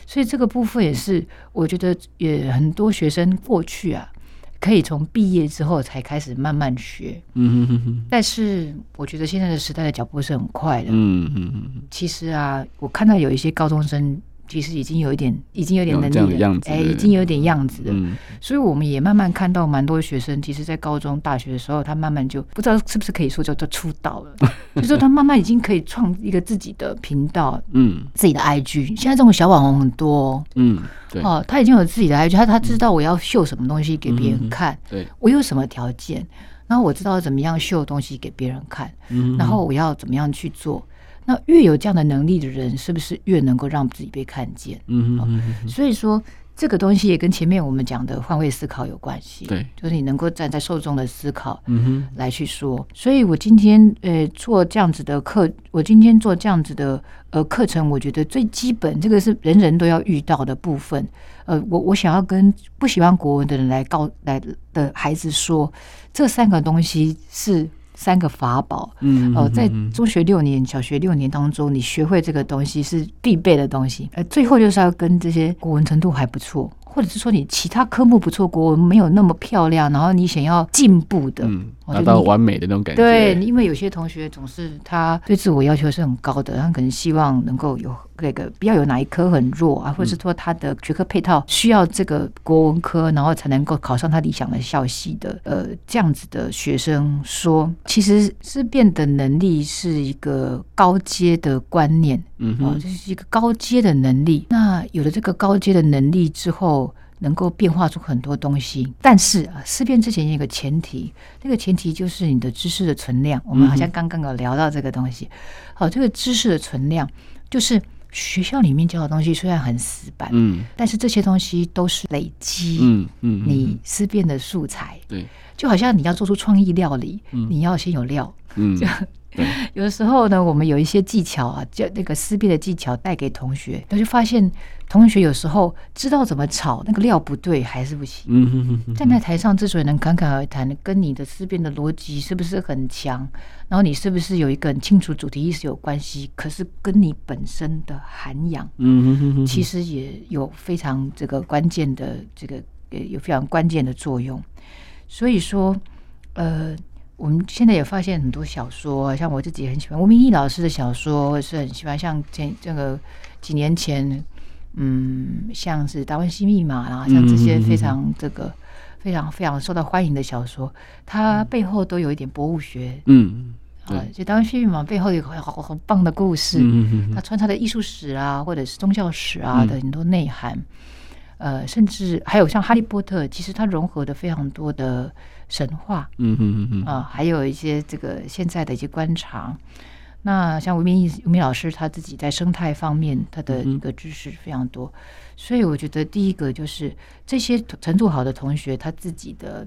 所以这个部分也是，我觉得也很多学生过去啊。可以从毕业之后才开始慢慢学，嗯哼哼哼。但是我觉得现在的时代的脚步是很快的，嗯。其实啊，我看到有一些高中生。其实已经有一点，已经有点能力了，哎，已经有点样子了。嗯，所以我们也慢慢看到蛮多学生，其实，在高中、大学的时候，他慢慢就不知道是不是可以说叫做出道了，*laughs* 就是说他慢慢已经可以创一个自己的频道，嗯，自己的 IG。现在这种小网红很多，嗯，对，哦，他已经有自己的 IG，他他知道我要秀什么东西给别人看，对，我有什么条件，然后我知道怎么样秀东西给别人看，然后我要怎么样去做。那越有这样的能力的人，是不是越能够让自己被看见？嗯嗯嗯。所以说，这个东西也跟前面我们讲的换位思考有关系。对，就是你能够站在受众的思考，嗯哼，来去说。所以我今天呃做这样子的课，我今天做这样子的呃课程，我觉得最基本，这个是人人都要遇到的部分。呃，我我想要跟不喜欢国文的人来告来的孩子说，这三个东西是。三个法宝，嗯，哦，在中学六年、小学六年当中，你学会这个东西是必备的东西。呃，最后就是要跟这些国文程度还不错，或者是说你其他科目不错，国文没有那么漂亮，然后你想要进步的，嗯，达到完美的那种感觉。对，因为有些同学总是他对自我要求是很高的，他可能希望能够有那个不要有哪一科很弱啊，或者是说他的学科配套需要这个国文科，然后才能够考上他理想的校系的。呃，这样子的学生说，其实思辨的能力是一个高阶的观念，嗯，哦，这是一个高阶的能力。那有了这个高阶的能力之后，能够变化出很多东西，但是啊，思辨之前有一个前提，那个前提就是你的知识的存量。我们好像刚刚有聊到这个东西。好，这个知识的存量，就是学校里面教的东西虽然很死板，嗯，但是这些东西都是累积，嗯嗯，你思辨的素材，对，就好像你要做出创意料理，你要先有料，嗯。*laughs* 有的时候呢，我们有一些技巧啊，就那个思辨的技巧带给同学，他就发现同学有时候知道怎么炒，那个料不对还是不行。嗯哼哼。站在台上之所以能侃侃而谈，跟你的思辨的逻辑是不是很强，然后你是不是有一个很清楚主题意识有关系，可是跟你本身的涵养，嗯哼哼，其实也有非常这个关键的这个呃有非常关键的作用。所以说，呃。我们现在也发现很多小说，像我自己很喜欢吴明义老师的小说，我是很喜欢。像前这个几年前，嗯，像是《达文西密码》啦，像这些非常这个非常非常受到欢迎的小说，它背后都有一点博物学。嗯，啊，就《达文西密码》背后有很好很棒的故事，它穿插的艺术史啊，或者是宗教史啊的很多内涵。呃，甚至还有像《哈利波特》，其实它融合的非常多的。神话，嗯嗯嗯嗯啊，还有一些这个现在的一些观察。那像吴明益吴明老师他自己在生态方面，他的一个知识非常多，所以我觉得第一个就是这些程度好的同学，他自己的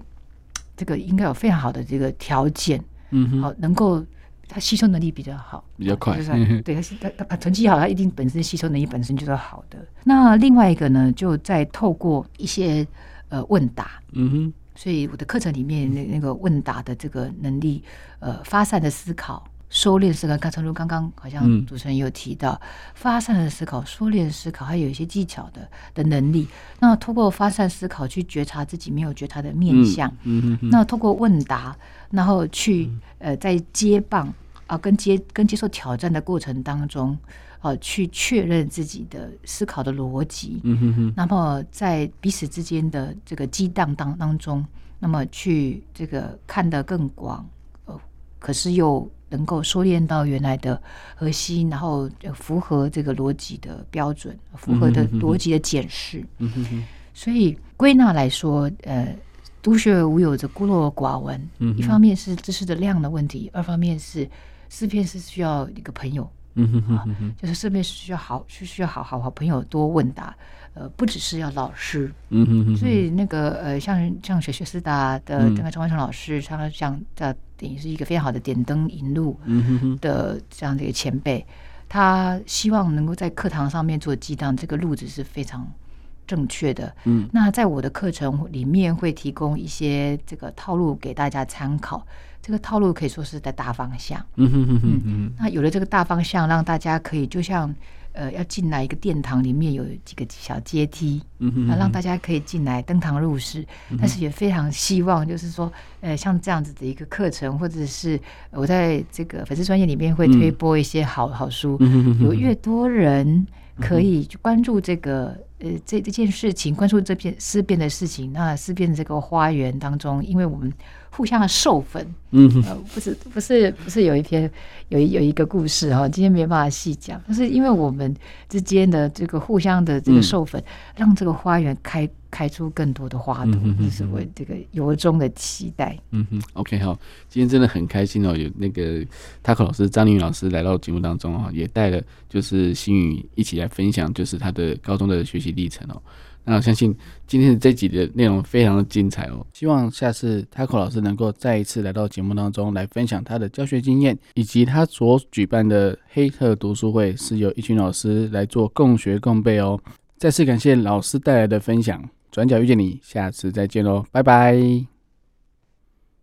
这个应该有非常好的这个条件，嗯，好，能够他吸收能力比较好，比较快，就是对，他是他他成绩好，他一定本身吸收能力本身就是好的。那另外一个呢，就在透过一些呃问答，嗯哼。所以我的课程里面那那个问答的这个能力，呃，发散的思考、收敛思考，刚才如刚刚好像主持人有提到，嗯、发散的思考、收敛思考，还有一些技巧的的能力。那通过发散思考去觉察自己没有觉察的面向，嗯嗯嗯、那通过问答，然后去呃在接棒啊，跟接跟接受挑战的过程当中。啊，去确认自己的思考的逻辑，嗯哼哼，那么在彼此之间的这个激荡当当中，那么去这个看得更广，呃，可是又能够收敛到原来的核心，然后符合这个逻辑的标准，符合的逻辑的检视，嗯哼哼，所以归纳来说，呃，独学而无有着孤陋寡闻，嗯，一方面是知识的量的问题，二方面是思辨是需要一个朋友。嗯哼哼哼，就是身边是需要好，是需要好好好朋友多问答，呃，不只是要老师，嗯哼哼。所以那个呃，像像学学思达的那个张万成老师，他像的等于是一个非常好的点灯引路的这样的一个前辈，他希望能够在课堂上面做激荡，这个路子是非常正确的。嗯，那在我的课程里面会提供一些这个套路给大家参考。这个套路可以说是在大方向，嗯哼哼哼嗯，那有了这个大方向，让大家可以就像呃要进来一个殿堂里面有几个小阶梯，嗯哼，让大家可以进来登堂入室，但是也非常希望就是说，呃像这样子的一个课程，或者是我在这个粉丝专业里面会推播一些好好书，有越多人可以去关注这个。呃，这这件事情，关注这片思辨的事情，那思辨的这个花园当中，因为我们互相的授粉，嗯，呃，不是不是不是有一篇有一有一个故事哈，今天没办法细讲，但是因为我们之间的这个互相的这个授粉，嗯、让这个花园开。开出更多的花朵，这是我这个由衷的期待。嗯哼，OK，好，今天真的很开心哦，有那个 Taco 老师张凌云老师来到节目当中啊，也带了就是新宇一起来分享，就是他的高中的学习历程哦。那我相信今天的这集的内容非常的精彩哦，希望下次 Taco 老师能够再一次来到节目当中来分享他的教学经验，以及他所举办的黑特读书会是由一群老师来做共学共备哦。再次感谢老师带来的分享。转角遇见你，下次再见喽，拜拜。